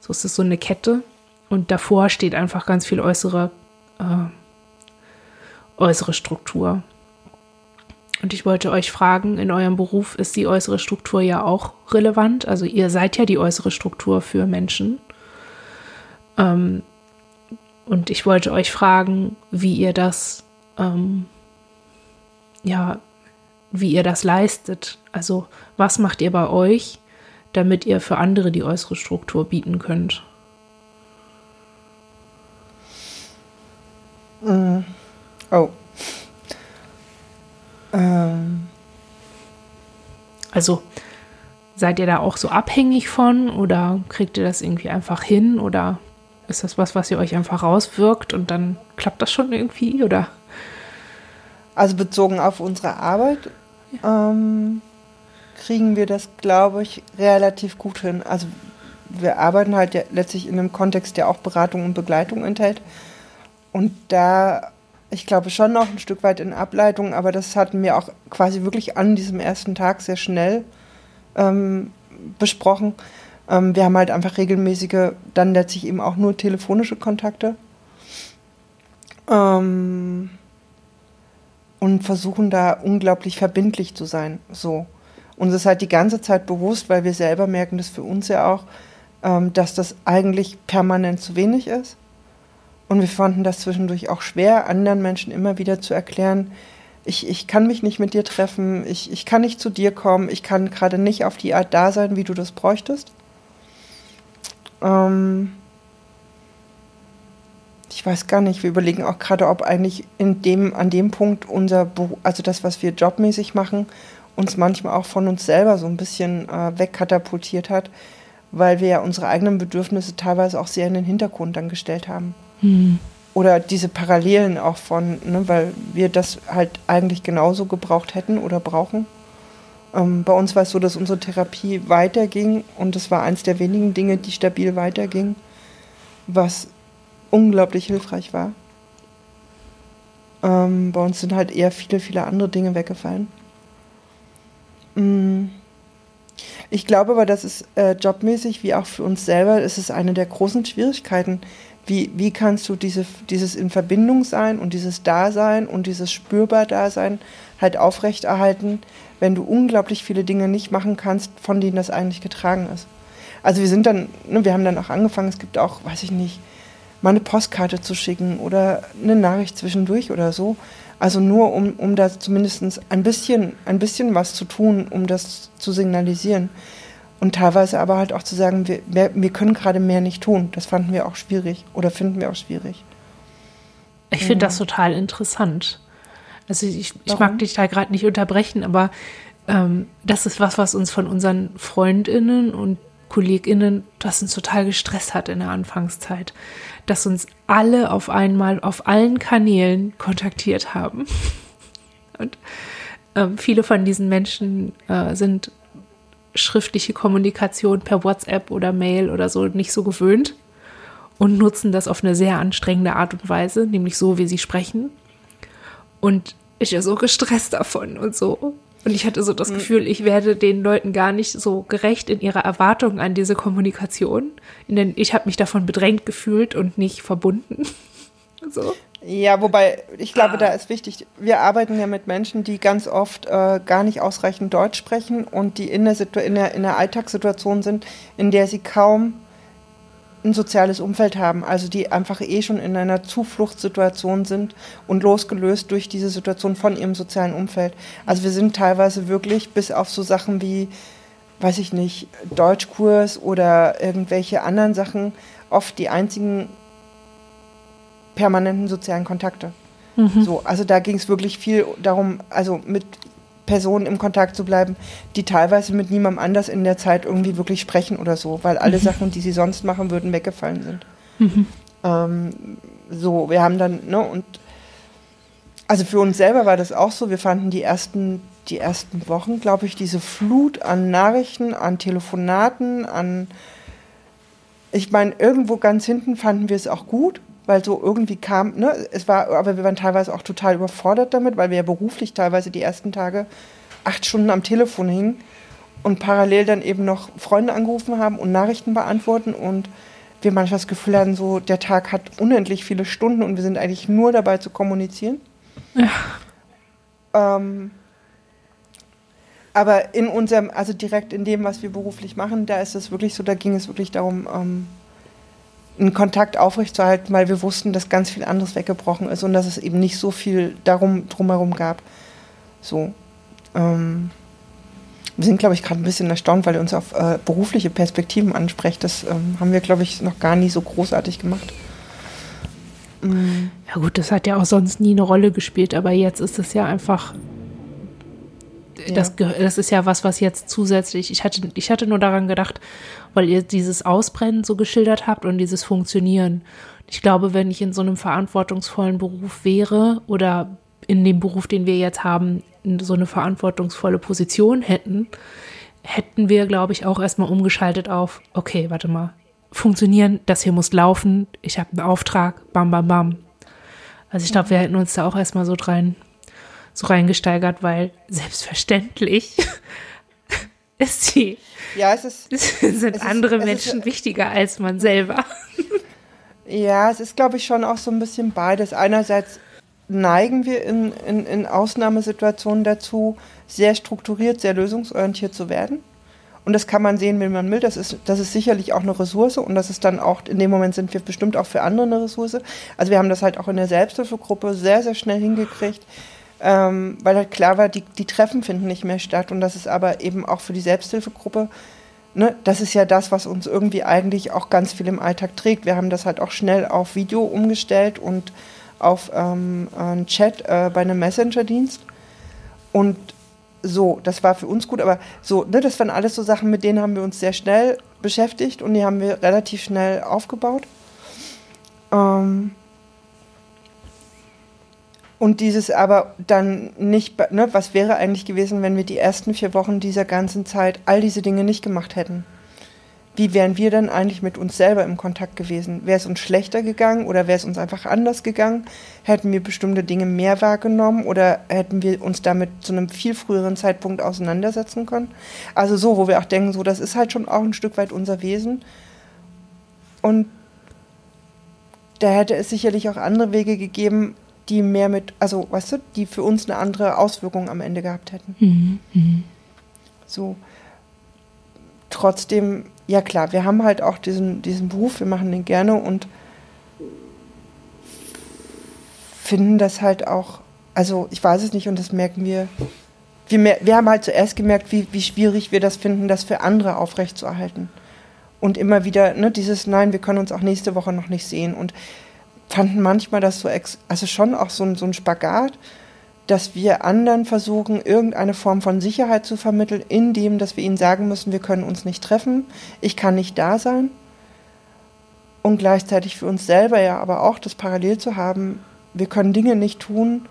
So ist es so eine Kette. Und davor steht einfach ganz viel äußere, äh, äußere Struktur. Und ich wollte euch fragen, in eurem Beruf ist die äußere Struktur ja auch relevant. Also ihr seid ja die äußere Struktur für Menschen. Ähm, und ich wollte euch fragen, wie ihr das, ähm, ja, wie ihr das leistet. Also was macht ihr bei euch, damit ihr für andere die äußere Struktur bieten könnt? Mm. Oh. Ähm. Also seid ihr da auch so abhängig von oder kriegt ihr das irgendwie einfach hin oder ist das was, was ihr euch einfach rauswirkt und dann klappt das schon irgendwie oder? Also bezogen auf unsere Arbeit ja. ähm, kriegen wir das, glaube ich, relativ gut hin. Also wir arbeiten halt ja letztlich in einem Kontext, der auch Beratung und Begleitung enthält. Und da, ich glaube schon noch ein Stück weit in Ableitung, aber das hatten wir auch quasi wirklich an diesem ersten Tag sehr schnell ähm, besprochen. Ähm, wir haben halt einfach regelmäßige, dann letztlich eben auch nur telefonische Kontakte. Ähm, und versuchen da unglaublich verbindlich zu sein. So. Uns ist halt die ganze Zeit bewusst, weil wir selber merken das für uns ja auch, ähm, dass das eigentlich permanent zu wenig ist. Und wir fanden das zwischendurch auch schwer, anderen Menschen immer wieder zu erklären, ich, ich kann mich nicht mit dir treffen, ich, ich kann nicht zu dir kommen, ich kann gerade nicht auf die Art da sein, wie du das bräuchtest. Ähm ich weiß gar nicht, wir überlegen auch gerade, ob eigentlich in dem, an dem Punkt unser, also das, was wir jobmäßig machen, uns manchmal auch von uns selber so ein bisschen äh, wegkatapultiert hat, weil wir ja unsere eigenen Bedürfnisse teilweise auch sehr in den Hintergrund dann gestellt haben. Hm. Oder diese Parallelen auch von, ne, weil wir das halt eigentlich genauso gebraucht hätten oder brauchen. Ähm, bei uns war es so, dass unsere Therapie weiterging und das war eins der wenigen Dinge, die stabil weiterging, was unglaublich hilfreich war. Ähm, bei uns sind halt eher viele, viele andere Dinge weggefallen. Mm. Ich glaube aber, dass es äh, jobmäßig wie auch für uns selber, ist es eine der großen Schwierigkeiten, wie, wie kannst du diese, dieses in Verbindung sein und dieses Dasein und dieses spürbar Dasein halt aufrechterhalten, wenn du unglaublich viele Dinge nicht machen kannst, von denen das eigentlich getragen ist. Also wir sind dann, ne, wir haben dann auch angefangen, es gibt auch, weiß ich nicht, mal eine Postkarte zu schicken oder eine Nachricht zwischendurch oder so. Also nur um, um da zumindest ein bisschen, ein bisschen was zu tun, um das zu signalisieren. Und teilweise aber halt auch zu sagen, wir, wir können gerade mehr nicht tun. Das fanden wir auch schwierig oder finden wir auch schwierig. Ich finde das total interessant. Also ich, ich mag dich da gerade nicht unterbrechen, aber ähm, das ist was, was uns von unseren Freundinnen und KollegInnen, das uns total gestresst hat in der Anfangszeit. Dass uns alle auf einmal auf allen Kanälen kontaktiert haben. Und ähm, viele von diesen Menschen äh, sind schriftliche Kommunikation per WhatsApp oder Mail oder so nicht so gewöhnt und nutzen das auf eine sehr anstrengende Art und Weise, nämlich so, wie sie sprechen. Und ich bin so gestresst davon und so Und ich hatte so das Gefühl, ich werde den Leuten gar nicht so gerecht in ihrer Erwartung an diese Kommunikation. Denn ich habe mich davon bedrängt gefühlt und nicht verbunden. so. Ja, wobei ich glaube, ah. da ist wichtig, wir arbeiten ja mit Menschen, die ganz oft äh, gar nicht ausreichend Deutsch sprechen und die in der, in, der, in der Alltagssituation sind, in der sie kaum ein soziales Umfeld haben, also die einfach eh schon in einer Zufluchtssituation sind und losgelöst durch diese Situation von ihrem sozialen Umfeld. Also wir sind teilweise wirklich bis auf so Sachen wie, weiß ich nicht, Deutschkurs oder irgendwelche anderen Sachen oft die einzigen permanenten sozialen Kontakte. Mhm. So, also da ging es wirklich viel darum, also mit Personen im Kontakt zu bleiben, die teilweise mit niemandem anders in der Zeit irgendwie wirklich sprechen oder so, weil alle mhm. Sachen, die sie sonst machen würden, weggefallen sind. Mhm. Ähm, so, wir haben dann, ne, und also für uns selber war das auch so, wir fanden die ersten, die ersten Wochen, glaube ich, diese Flut an Nachrichten, an Telefonaten, an ich meine, irgendwo ganz hinten fanden wir es auch gut, weil so irgendwie kam, ne, es war, aber wir waren teilweise auch total überfordert damit, weil wir ja beruflich teilweise die ersten Tage acht Stunden am Telefon hingen und parallel dann eben noch Freunde angerufen haben und Nachrichten beantworten und wir manchmal das Gefühl hatten, so der Tag hat unendlich viele Stunden und wir sind eigentlich nur dabei zu kommunizieren. Ja. Ähm, aber in unserem, also direkt in dem, was wir beruflich machen, da ist es wirklich so, da ging es wirklich darum, ähm, einen Kontakt aufrechtzuerhalten, weil wir wussten, dass ganz viel anderes weggebrochen ist und dass es eben nicht so viel darum drumherum gab. So. Ähm, wir sind, glaube ich, gerade ein bisschen erstaunt, weil ihr uns auf äh, berufliche Perspektiven ansprecht. Das ähm, haben wir, glaube ich, noch gar nie so großartig gemacht. Mhm. Ja gut, das hat ja auch sonst nie eine Rolle gespielt, aber jetzt ist es ja einfach das, das ist ja was, was jetzt zusätzlich, ich hatte, ich hatte nur daran gedacht, weil ihr dieses Ausbrennen so geschildert habt und dieses Funktionieren. Ich glaube, wenn ich in so einem verantwortungsvollen Beruf wäre oder in dem Beruf, den wir jetzt haben, so eine verantwortungsvolle Position hätten, hätten wir, glaube ich, auch erstmal umgeschaltet auf, okay, warte mal, funktionieren, das hier muss laufen, ich habe einen Auftrag, bam, bam, bam. Also ich glaube, wir hätten uns da auch erstmal so rein so reingesteigert, weil selbstverständlich ist die, ja, es ist, sind es andere ist, Menschen ist, wichtiger als man selber. Ja, es ist, glaube ich, schon auch so ein bisschen beides. Einerseits neigen wir in, in, in Ausnahmesituationen dazu, sehr strukturiert, sehr lösungsorientiert zu werden. Und das kann man sehen, wenn man will. Das ist, das ist sicherlich auch eine Ressource und das ist dann auch, in dem Moment sind wir bestimmt auch für andere eine Ressource. Also wir haben das halt auch in der Selbsthilfegruppe sehr, sehr schnell hingekriegt, ähm, weil halt klar war, die, die Treffen finden nicht mehr statt und das ist aber eben auch für die Selbsthilfegruppe, ne, das ist ja das, was uns irgendwie eigentlich auch ganz viel im Alltag trägt. Wir haben das halt auch schnell auf Video umgestellt und auf ähm, einen Chat äh, bei einem Messenger-Dienst und so, das war für uns gut, aber so, ne, das waren alles so Sachen, mit denen haben wir uns sehr schnell beschäftigt und die haben wir relativ schnell aufgebaut. Ähm, und dieses aber dann nicht, ne, was wäre eigentlich gewesen, wenn wir die ersten vier Wochen dieser ganzen Zeit all diese Dinge nicht gemacht hätten? Wie wären wir dann eigentlich mit uns selber im Kontakt gewesen? Wäre es uns schlechter gegangen oder wäre es uns einfach anders gegangen? Hätten wir bestimmte Dinge mehr wahrgenommen oder hätten wir uns damit zu einem viel früheren Zeitpunkt auseinandersetzen können? Also so, wo wir auch denken, so, das ist halt schon auch ein Stück weit unser Wesen. Und da hätte es sicherlich auch andere Wege gegeben, die mehr mit, also weißt du, die für uns eine andere Auswirkung am Ende gehabt hätten. Mhm. Mhm. So. Trotzdem, ja klar, wir haben halt auch diesen, diesen Beruf, wir machen den gerne und finden das halt auch, also ich weiß es nicht und das merken wir. Wir, wir haben halt zuerst gemerkt, wie, wie schwierig wir das finden, das für andere aufrechtzuerhalten. Und immer wieder, ne, dieses Nein, wir können uns auch nächste Woche noch nicht sehen. Und fanden manchmal das so, also schon auch so, so ein Spagat, dass wir anderen versuchen, irgendeine Form von Sicherheit zu vermitteln, indem, dass wir ihnen sagen müssen, wir können uns nicht treffen, ich kann nicht da sein. Und gleichzeitig für uns selber ja aber auch das parallel zu haben, wir können Dinge nicht tun,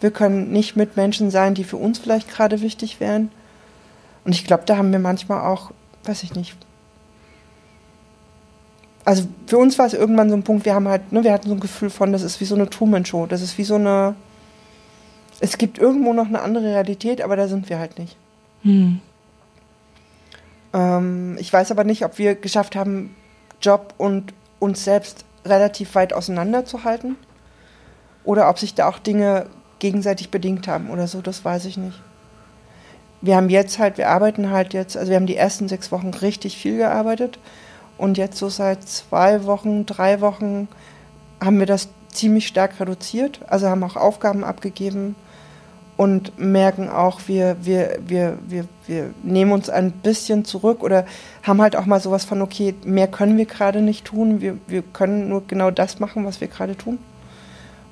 wir können nicht mit Menschen sein, die für uns vielleicht gerade wichtig wären. Und ich glaube, da haben wir manchmal auch, weiß ich nicht, also für uns war es irgendwann so ein Punkt, wir haben halt, ne, wir hatten so ein Gefühl von, das ist wie so eine Truman-Show, das ist wie so eine, es gibt irgendwo noch eine andere Realität, aber da sind wir halt nicht. Hm. Ähm, ich weiß aber nicht, ob wir geschafft haben, Job und uns selbst relativ weit auseinanderzuhalten oder ob sich da auch Dinge gegenseitig bedingt haben oder so, das weiß ich nicht. Wir haben jetzt halt, wir arbeiten halt jetzt, also wir haben die ersten sechs Wochen richtig viel gearbeitet und jetzt so seit zwei Wochen, drei Wochen haben wir das ziemlich stark reduziert, also haben auch Aufgaben abgegeben und merken auch, wir, wir, wir, wir, wir nehmen uns ein bisschen zurück oder haben halt auch mal sowas von, okay, mehr können wir gerade nicht tun, wir, wir können nur genau das machen, was wir gerade tun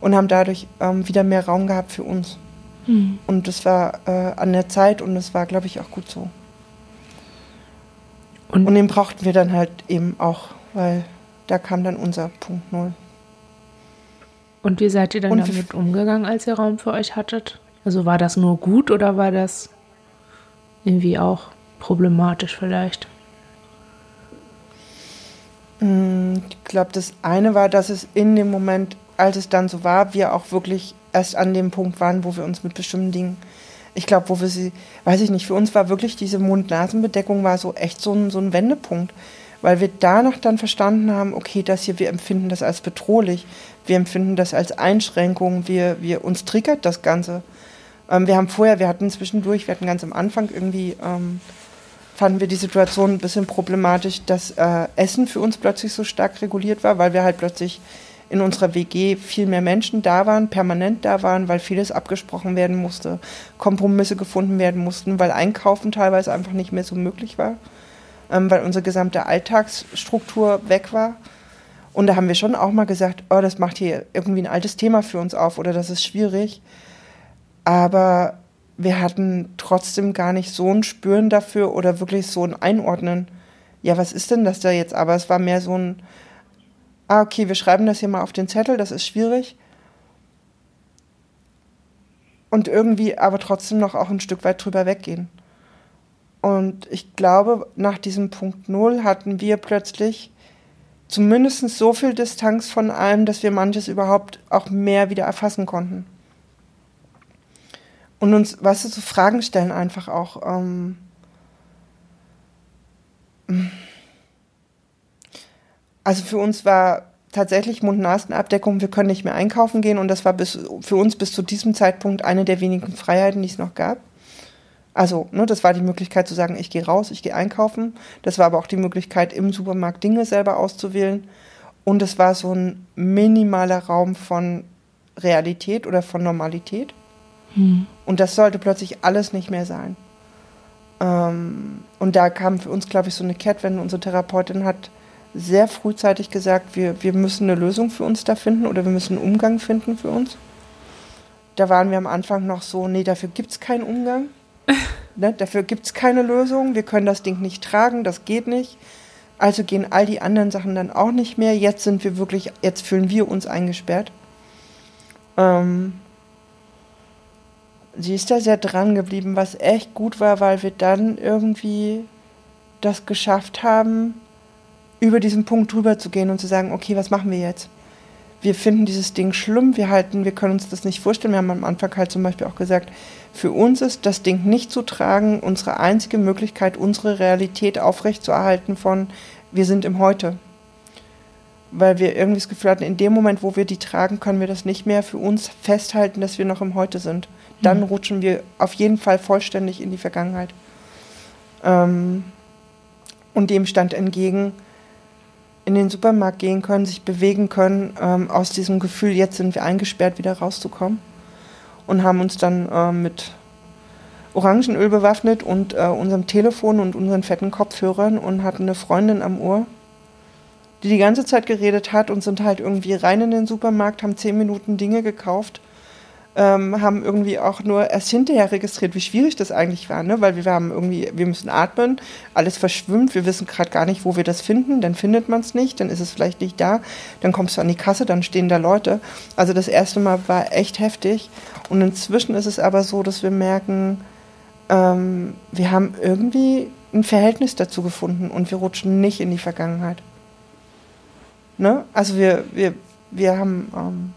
und haben dadurch ähm, wieder mehr Raum gehabt für uns. Mhm. Und das war äh, an der Zeit und das war, glaube ich, auch gut so. Und, und den brauchten wir dann halt eben auch, weil da kam dann unser Punkt Null. Und wie seid ihr dann und damit umgegangen, als ihr Raum für euch hattet? Also war das nur gut oder war das irgendwie auch problematisch vielleicht? Hm, ich glaube, das eine war, dass es in dem Moment, als es dann so war, wir auch wirklich erst an dem Punkt waren, wo wir uns mit bestimmten Dingen, ich glaube, wo wir sie, weiß ich nicht, für uns war wirklich diese Mund-Nasen-Bedeckung war so echt so ein, so ein Wendepunkt, weil wir danach dann verstanden haben, okay, das hier, wir empfinden das als bedrohlich, wir empfinden das als Einschränkung, wir, wir uns triggert das Ganze. Ähm, wir haben vorher, wir hatten zwischendurch, wir hatten ganz am Anfang irgendwie, ähm, fanden wir die Situation ein bisschen problematisch, dass äh, Essen für uns plötzlich so stark reguliert war, weil wir halt plötzlich in unserer WG viel mehr Menschen da waren, permanent da waren, weil vieles abgesprochen werden musste, Kompromisse gefunden werden mussten, weil Einkaufen teilweise einfach nicht mehr so möglich war, ähm, weil unsere gesamte Alltagsstruktur weg war. Und da haben wir schon auch mal gesagt, oh, das macht hier irgendwie ein altes Thema für uns auf oder das ist schwierig. Aber wir hatten trotzdem gar nicht so ein Spüren dafür oder wirklich so ein Einordnen. Ja, was ist denn das da jetzt? Aber es war mehr so ein, ah, okay, wir schreiben das hier mal auf den Zettel, das ist schwierig. Und irgendwie aber trotzdem noch auch ein Stück weit drüber weggehen. Und ich glaube, nach diesem Punkt Null hatten wir plötzlich zumindest so viel Distanz von allem, dass wir manches überhaupt auch mehr wieder erfassen konnten. Und uns, weißt du, so Fragen stellen einfach auch. Ähm, also für uns war tatsächlich Mund-Nasen-Abdeckung, wir können nicht mehr einkaufen gehen und das war bis, für uns bis zu diesem Zeitpunkt eine der wenigen Freiheiten, die es noch gab. Also, ne, das war die Möglichkeit zu sagen, ich gehe raus, ich gehe einkaufen. Das war aber auch die Möglichkeit, im Supermarkt Dinge selber auszuwählen. Und es war so ein minimaler Raum von Realität oder von Normalität. Hm. Und das sollte plötzlich alles nicht mehr sein. Ähm, und da kam für uns, glaube ich, so eine Kehrtwende. Unsere Therapeutin hat sehr frühzeitig gesagt, wir, wir müssen eine Lösung für uns da finden oder wir müssen einen Umgang finden für uns. Da waren wir am Anfang noch so, nee, dafür gibt es keinen Umgang. ne, dafür gibt es keine Lösung. Wir können das Ding nicht tragen, das geht nicht. Also gehen all die anderen Sachen dann auch nicht mehr. Jetzt sind wir wirklich, jetzt fühlen wir uns eingesperrt. Ähm, sie ist da sehr dran geblieben, was echt gut war, weil wir dann irgendwie das geschafft haben, über diesen Punkt drüber zu gehen und zu sagen, okay, was machen wir jetzt? Wir finden dieses Ding schlimm, wir halten, wir können uns das nicht vorstellen. Wir haben am Anfang halt zum Beispiel auch gesagt, für uns ist das Ding nicht zu tragen unsere einzige Möglichkeit, unsere Realität aufrechtzuerhalten von wir sind im Heute. Weil wir irgendwie das Gefühl hatten, in dem Moment, wo wir die tragen, können wir das nicht mehr für uns festhalten, dass wir noch im Heute sind. Dann mhm. rutschen wir auf jeden Fall vollständig in die Vergangenheit. Ähm, und dem stand entgegen, in den Supermarkt gehen können, sich bewegen können, ähm, aus diesem Gefühl, jetzt sind wir eingesperrt, wieder rauszukommen. Und haben uns dann äh, mit Orangenöl bewaffnet und äh, unserem Telefon und unseren fetten Kopfhörern und hatten eine Freundin am Ohr, die die ganze Zeit geredet hat und sind halt irgendwie rein in den Supermarkt, haben zehn Minuten Dinge gekauft ähm, haben irgendwie auch nur erst hinterher registriert, wie schwierig das eigentlich war, ne? weil wir haben irgendwie, wir müssen atmen, alles verschwimmt, wir wissen gerade gar nicht, wo wir das finden, dann findet man es nicht, dann ist es vielleicht nicht da, dann kommst du an die Kasse, dann stehen da Leute. Also das erste Mal war echt heftig und inzwischen ist es aber so, dass wir merken, ähm, wir haben irgendwie ein Verhältnis dazu gefunden und wir rutschen nicht in die Vergangenheit. Ne? Also wir, wir, wir haben ähm,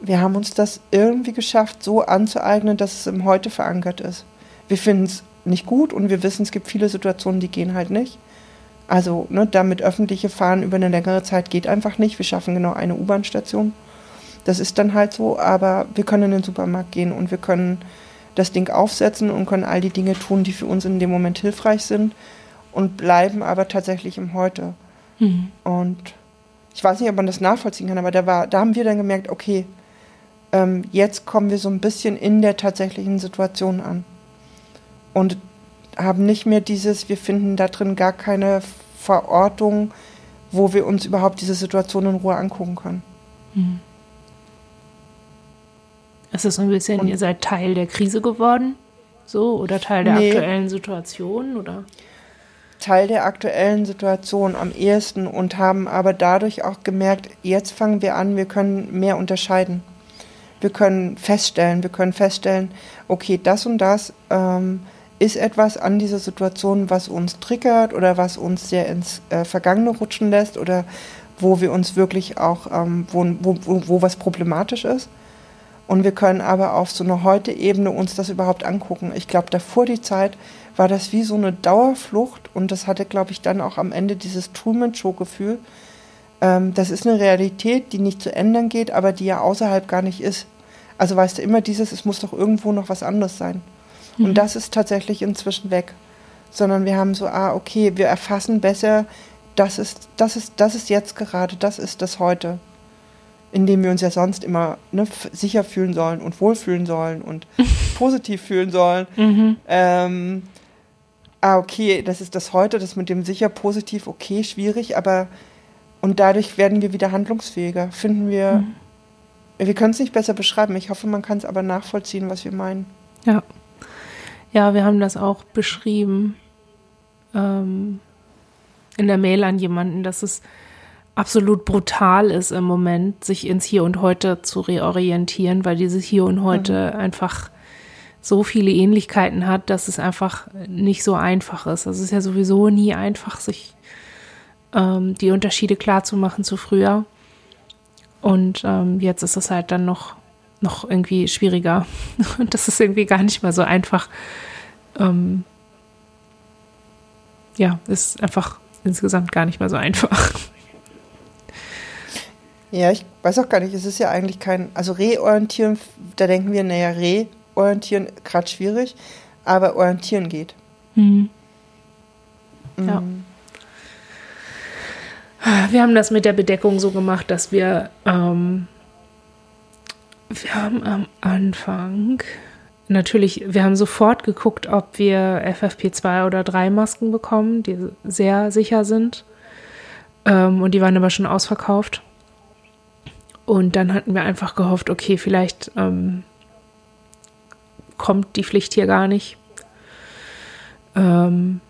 wir haben uns das irgendwie geschafft, so anzueignen, dass es im Heute verankert ist. Wir finden es nicht gut und wir wissen, es gibt viele Situationen, die gehen halt nicht. Also ne, damit öffentliche Fahren über eine längere Zeit geht einfach nicht. Wir schaffen genau eine U-Bahn-Station. Das ist dann halt so, aber wir können in den Supermarkt gehen und wir können das Ding aufsetzen und können all die Dinge tun, die für uns in dem Moment hilfreich sind und bleiben aber tatsächlich im Heute. Mhm. Und ich weiß nicht, ob man das nachvollziehen kann, aber da, war, da haben wir dann gemerkt, okay, ähm, jetzt kommen wir so ein bisschen in der tatsächlichen Situation an. Und haben nicht mehr dieses, wir finden da drin gar keine Verortung, wo wir uns überhaupt diese Situation in Ruhe angucken können. Mhm. Ist es so ein bisschen, Und ihr seid Teil der Krise geworden? So? Oder Teil der nee. aktuellen Situation? Oder? Teil der aktuellen Situation am ehesten und haben aber dadurch auch gemerkt, jetzt fangen wir an, wir können mehr unterscheiden. Wir können feststellen, wir können feststellen, okay, das und das ähm, ist etwas an dieser Situation, was uns triggert oder was uns sehr ins äh, Vergangene rutschen lässt oder wo wir uns wirklich auch, ähm, wo, wo, wo, was problematisch ist. Und wir können aber auf so einer Heute-Ebene uns das überhaupt angucken. Ich glaube, davor die Zeit war das wie so eine Dauerflucht und das hatte, glaube ich, dann auch am Ende dieses Truman-Show-Gefühl. Ähm, das ist eine Realität, die nicht zu ändern geht, aber die ja außerhalb gar nicht ist. Also weißt du, immer dieses, es muss doch irgendwo noch was anderes sein. Mhm. Und das ist tatsächlich inzwischen weg. Sondern wir haben so, ah, okay, wir erfassen besser, das ist, das ist, das ist jetzt gerade, das ist das heute in dem wir uns ja sonst immer ne, sicher fühlen sollen und wohlfühlen sollen und positiv fühlen sollen. Mhm. Ähm, ah, okay, das ist das heute, das mit dem sicher positiv, okay, schwierig, aber und dadurch werden wir wieder handlungsfähiger. Finden wir, mhm. wir können es nicht besser beschreiben. Ich hoffe, man kann es aber nachvollziehen, was wir meinen. Ja. Ja, wir haben das auch beschrieben ähm, in der Mail an jemanden, dass es absolut brutal ist im Moment, sich ins Hier und Heute zu reorientieren, weil dieses Hier und Heute mhm. einfach so viele Ähnlichkeiten hat, dass es einfach nicht so einfach ist. Also es ist ja sowieso nie einfach, sich ähm, die Unterschiede klar zu machen zu früher. Und ähm, jetzt ist es halt dann noch, noch irgendwie schwieriger. Und das ist irgendwie gar nicht mehr so einfach. Ähm, ja, ist einfach insgesamt gar nicht mehr so einfach. Ja, ich weiß auch gar nicht, es ist ja eigentlich kein, also reorientieren, da denken wir, naja, reorientieren, gerade schwierig, aber orientieren geht. Mhm. Ja. Wir haben das mit der Bedeckung so gemacht, dass wir, ähm, wir haben am Anfang natürlich, wir haben sofort geguckt, ob wir FFP2 oder 3 Masken bekommen, die sehr sicher sind. Ähm, und die waren aber schon ausverkauft. Und dann hatten wir einfach gehofft, okay, vielleicht ähm, kommt die Pflicht hier gar nicht. Ähm,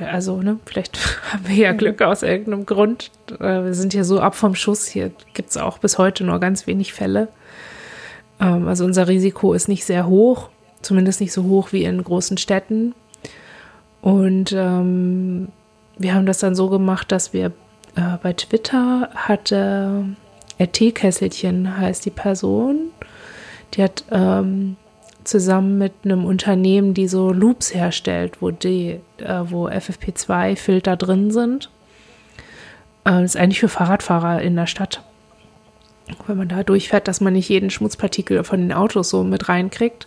also, ne, vielleicht haben wir ja mhm. Glück aus irgendeinem Grund. Äh, wir sind ja so ab vom Schuss. Hier gibt es auch bis heute nur ganz wenig Fälle. Ähm, also unser Risiko ist nicht sehr hoch, zumindest nicht so hoch wie in großen Städten. Und ähm, wir haben das dann so gemacht, dass wir äh, bei Twitter hatte Teekesselchen heißt die Person. Die hat ähm, zusammen mit einem Unternehmen, die so Loops herstellt, wo, äh, wo FFP2-Filter drin sind. Äh, das ist eigentlich für Fahrradfahrer in der Stadt. Wenn man da durchfährt, dass man nicht jeden Schmutzpartikel von den Autos so mit reinkriegt.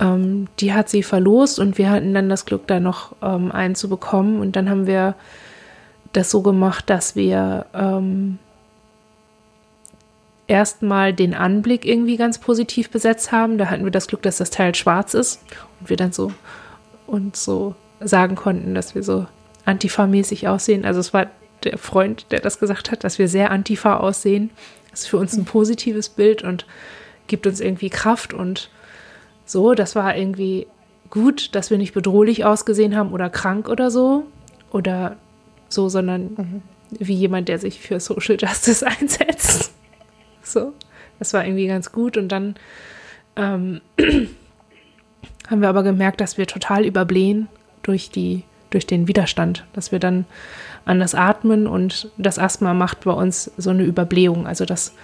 Ähm, die hat sie verlost und wir hatten dann das Glück, da noch ähm, einen zu bekommen. Und dann haben wir das so gemacht, dass wir ähm, erstmal den Anblick irgendwie ganz positiv besetzt haben. Da hatten wir das Glück, dass das Teil schwarz ist und wir dann so uns so sagen konnten, dass wir so Antifa-mäßig aussehen. Also es war der Freund, der das gesagt hat, dass wir sehr Antifa aussehen. Das ist für uns ein positives Bild und gibt uns irgendwie Kraft und so. Das war irgendwie gut, dass wir nicht bedrohlich ausgesehen haben oder krank oder so oder so, sondern mhm. wie jemand, der sich für Social Justice einsetzt. So, das war irgendwie ganz gut. Und dann ähm, haben wir aber gemerkt, dass wir total überblähen durch die durch den Widerstand, dass wir dann anders atmen und das Asthma macht bei uns so eine Überblähung, also dass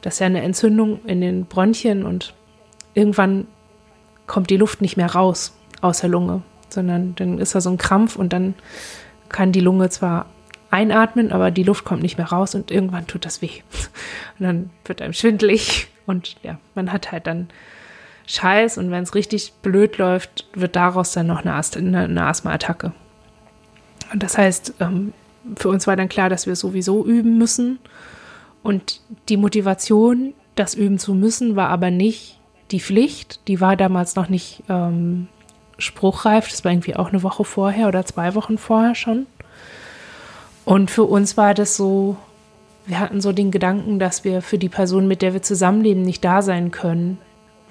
das ist ja eine Entzündung in den Bronchien und irgendwann kommt die Luft nicht mehr raus aus der Lunge, sondern dann ist da so ein Krampf und dann kann die Lunge zwar einatmen, aber die Luft kommt nicht mehr raus und irgendwann tut das weh. Und dann wird einem schwindlig und ja, man hat halt dann Scheiß und wenn es richtig blöd läuft, wird daraus dann noch eine Asthma-Attacke. Und das heißt, ähm, für uns war dann klar, dass wir sowieso üben müssen. Und die Motivation, das üben zu müssen, war aber nicht die Pflicht. Die war damals noch nicht ähm, spruchreif. Das war irgendwie auch eine Woche vorher oder zwei Wochen vorher schon. Und für uns war das so, wir hatten so den Gedanken, dass wir für die Person, mit der wir zusammenleben, nicht da sein können,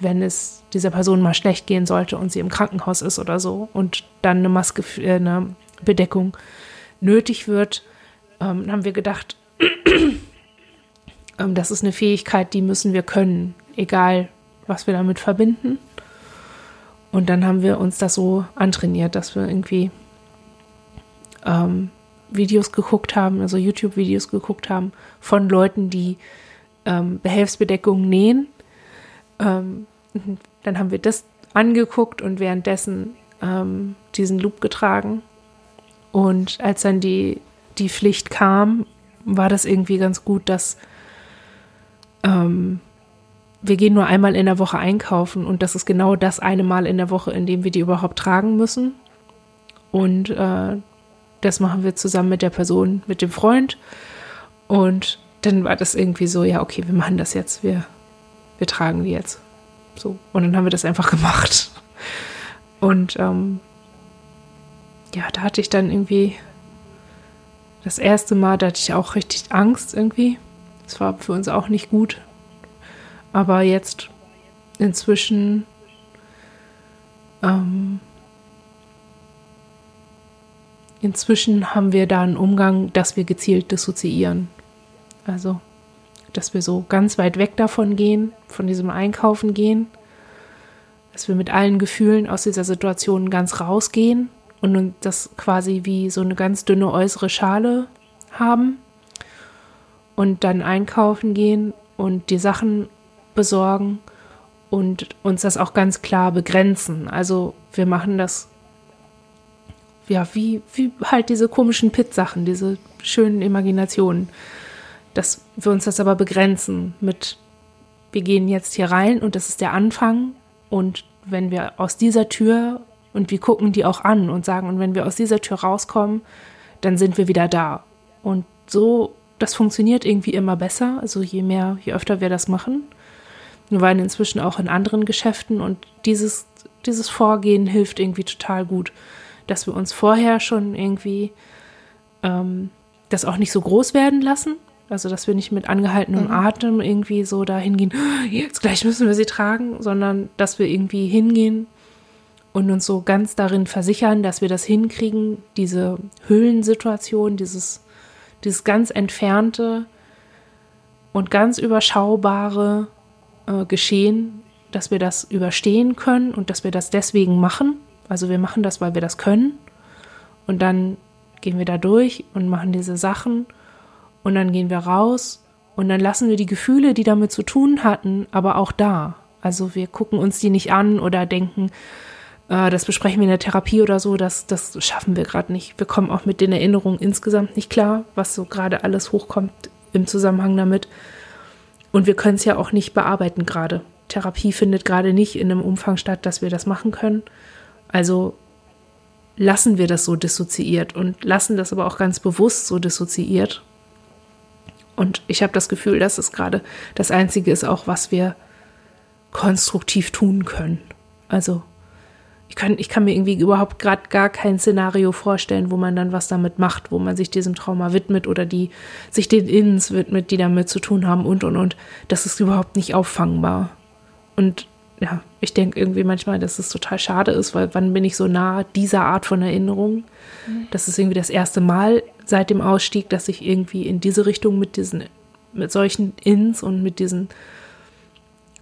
wenn es dieser Person mal schlecht gehen sollte und sie im Krankenhaus ist oder so und dann eine Maske, äh, eine Bedeckung nötig wird, ähm, haben wir gedacht, ähm, das ist eine Fähigkeit, die müssen wir können, egal was wir damit verbinden. Und dann haben wir uns das so antrainiert, dass wir irgendwie ähm, Videos geguckt haben, also YouTube-Videos geguckt haben von Leuten, die ähm, Behelfsbedeckungen nähen. Ähm, dann haben wir das angeguckt und währenddessen ähm, diesen Loop getragen. Und als dann die, die Pflicht kam, war das irgendwie ganz gut, dass ähm, wir gehen nur einmal in der Woche einkaufen und das ist genau das eine Mal in der Woche, in dem wir die überhaupt tragen müssen. Und äh, das machen wir zusammen mit der Person, mit dem Freund. Und dann war das irgendwie so, ja, okay, wir machen das jetzt, wir, wir tragen die jetzt. So. Und dann haben wir das einfach gemacht. Und ähm, ja, da hatte ich dann irgendwie das erste Mal, da hatte ich auch richtig Angst irgendwie. Das war für uns auch nicht gut. Aber jetzt inzwischen ähm, inzwischen haben wir da einen Umgang, dass wir gezielt dissoziieren. Also, dass wir so ganz weit weg davon gehen, von diesem Einkaufen gehen, dass wir mit allen Gefühlen aus dieser Situation ganz rausgehen und das quasi wie so eine ganz dünne äußere Schale haben und dann einkaufen gehen und die Sachen besorgen und uns das auch ganz klar begrenzen. Also wir machen das ja wie, wie halt diese komischen Pit-Sachen, diese schönen Imaginationen, dass wir uns das aber begrenzen mit wir gehen jetzt hier rein und das ist der Anfang und wenn wir aus dieser Tür und wir gucken die auch an und sagen, und wenn wir aus dieser Tür rauskommen, dann sind wir wieder da. Und so, das funktioniert irgendwie immer besser. Also je mehr, je öfter wir das machen. Wir waren inzwischen auch in anderen Geschäften und dieses, dieses Vorgehen hilft irgendwie total gut. Dass wir uns vorher schon irgendwie ähm, das auch nicht so groß werden lassen. Also, dass wir nicht mit angehaltenem mhm. Atem irgendwie so dahin gehen, jetzt gleich müssen wir sie tragen, sondern dass wir irgendwie hingehen und uns so ganz darin versichern, dass wir das hinkriegen, diese Höhlensituation, dieses, dieses ganz entfernte und ganz überschaubare äh, Geschehen, dass wir das überstehen können und dass wir das deswegen machen. Also wir machen das, weil wir das können. Und dann gehen wir da durch und machen diese Sachen und dann gehen wir raus und dann lassen wir die Gefühle, die damit zu tun hatten, aber auch da. Also wir gucken uns die nicht an oder denken, äh, das besprechen wir in der Therapie oder so, das, das schaffen wir gerade nicht. Wir kommen auch mit den Erinnerungen insgesamt nicht klar, was so gerade alles hochkommt im Zusammenhang damit. Und wir können es ja auch nicht bearbeiten gerade. Therapie findet gerade nicht in einem Umfang statt, dass wir das machen können. Also lassen wir das so dissoziiert und lassen das aber auch ganz bewusst so dissoziiert. Und ich habe das Gefühl, dass es gerade das Einzige ist, auch was wir konstruktiv tun können. Also ich kann, ich kann mir irgendwie überhaupt gerade gar kein Szenario vorstellen, wo man dann was damit macht, wo man sich diesem Trauma widmet oder die sich den Innens widmet, die damit zu tun haben und und und. Das ist überhaupt nicht auffangbar. Und ja, ich denke irgendwie manchmal, dass es total schade ist, weil wann bin ich so nah dieser Art von Erinnerung? Mhm. Das ist irgendwie das erste Mal seit dem Ausstieg, dass ich irgendwie in diese Richtung mit diesen, mit solchen Ins und mit diesen,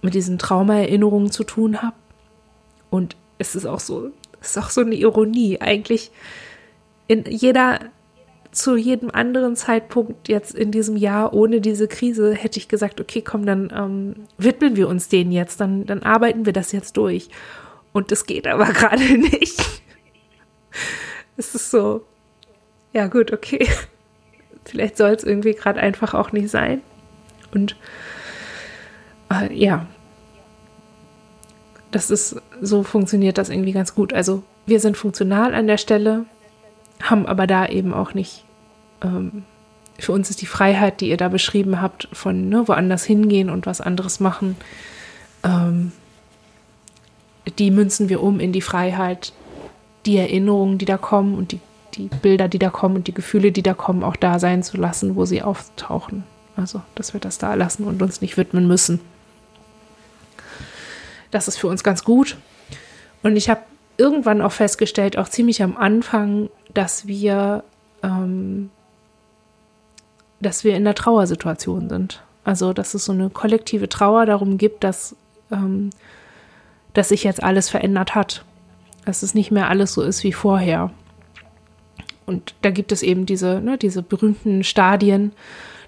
mit diesen Traumaerinnerungen zu tun habe. Und es ist auch so, es ist auch so eine Ironie. Eigentlich in jeder zu jedem anderen Zeitpunkt jetzt in diesem Jahr ohne diese Krise hätte ich gesagt, okay, komm, dann ähm, widmen wir uns denen jetzt, dann, dann arbeiten wir das jetzt durch. Und das geht aber gerade nicht. es ist so, ja gut, okay. Vielleicht soll es irgendwie gerade einfach auch nicht sein. Und äh, ja, das ist, so funktioniert das irgendwie ganz gut. Also wir sind funktional an der Stelle, haben aber da eben auch nicht, ähm, für uns ist die Freiheit, die ihr da beschrieben habt, von ne, woanders hingehen und was anderes machen, ähm, die münzen wir um in die Freiheit, die Erinnerungen, die da kommen und die, die Bilder, die da kommen und die Gefühle, die da kommen, auch da sein zu lassen, wo sie auftauchen. Also, dass wir das da lassen und uns nicht widmen müssen. Das ist für uns ganz gut. Und ich habe irgendwann auch festgestellt, auch ziemlich am Anfang, dass wir, ähm, dass wir in der Trauersituation sind. Also, dass es so eine kollektive Trauer darum gibt, dass, ähm, dass sich jetzt alles verändert hat. Dass es nicht mehr alles so ist wie vorher. Und da gibt es eben diese, ne, diese berühmten Stadien.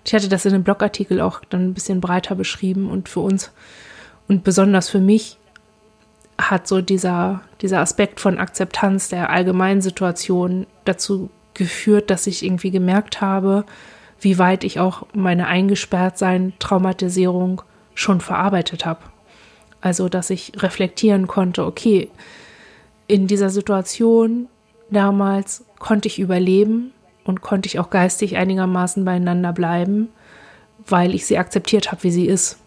Ich hatte das in einem Blogartikel auch dann ein bisschen breiter beschrieben und für uns und besonders für mich hat so dieser, dieser Aspekt von Akzeptanz der allgemeinen Situation dazu geführt, dass ich irgendwie gemerkt habe, wie weit ich auch meine Eingesperrtsein, Traumatisierung schon verarbeitet habe. Also, dass ich reflektieren konnte, okay, in dieser Situation damals konnte ich überleben und konnte ich auch geistig einigermaßen beieinander bleiben, weil ich sie akzeptiert habe, wie sie ist.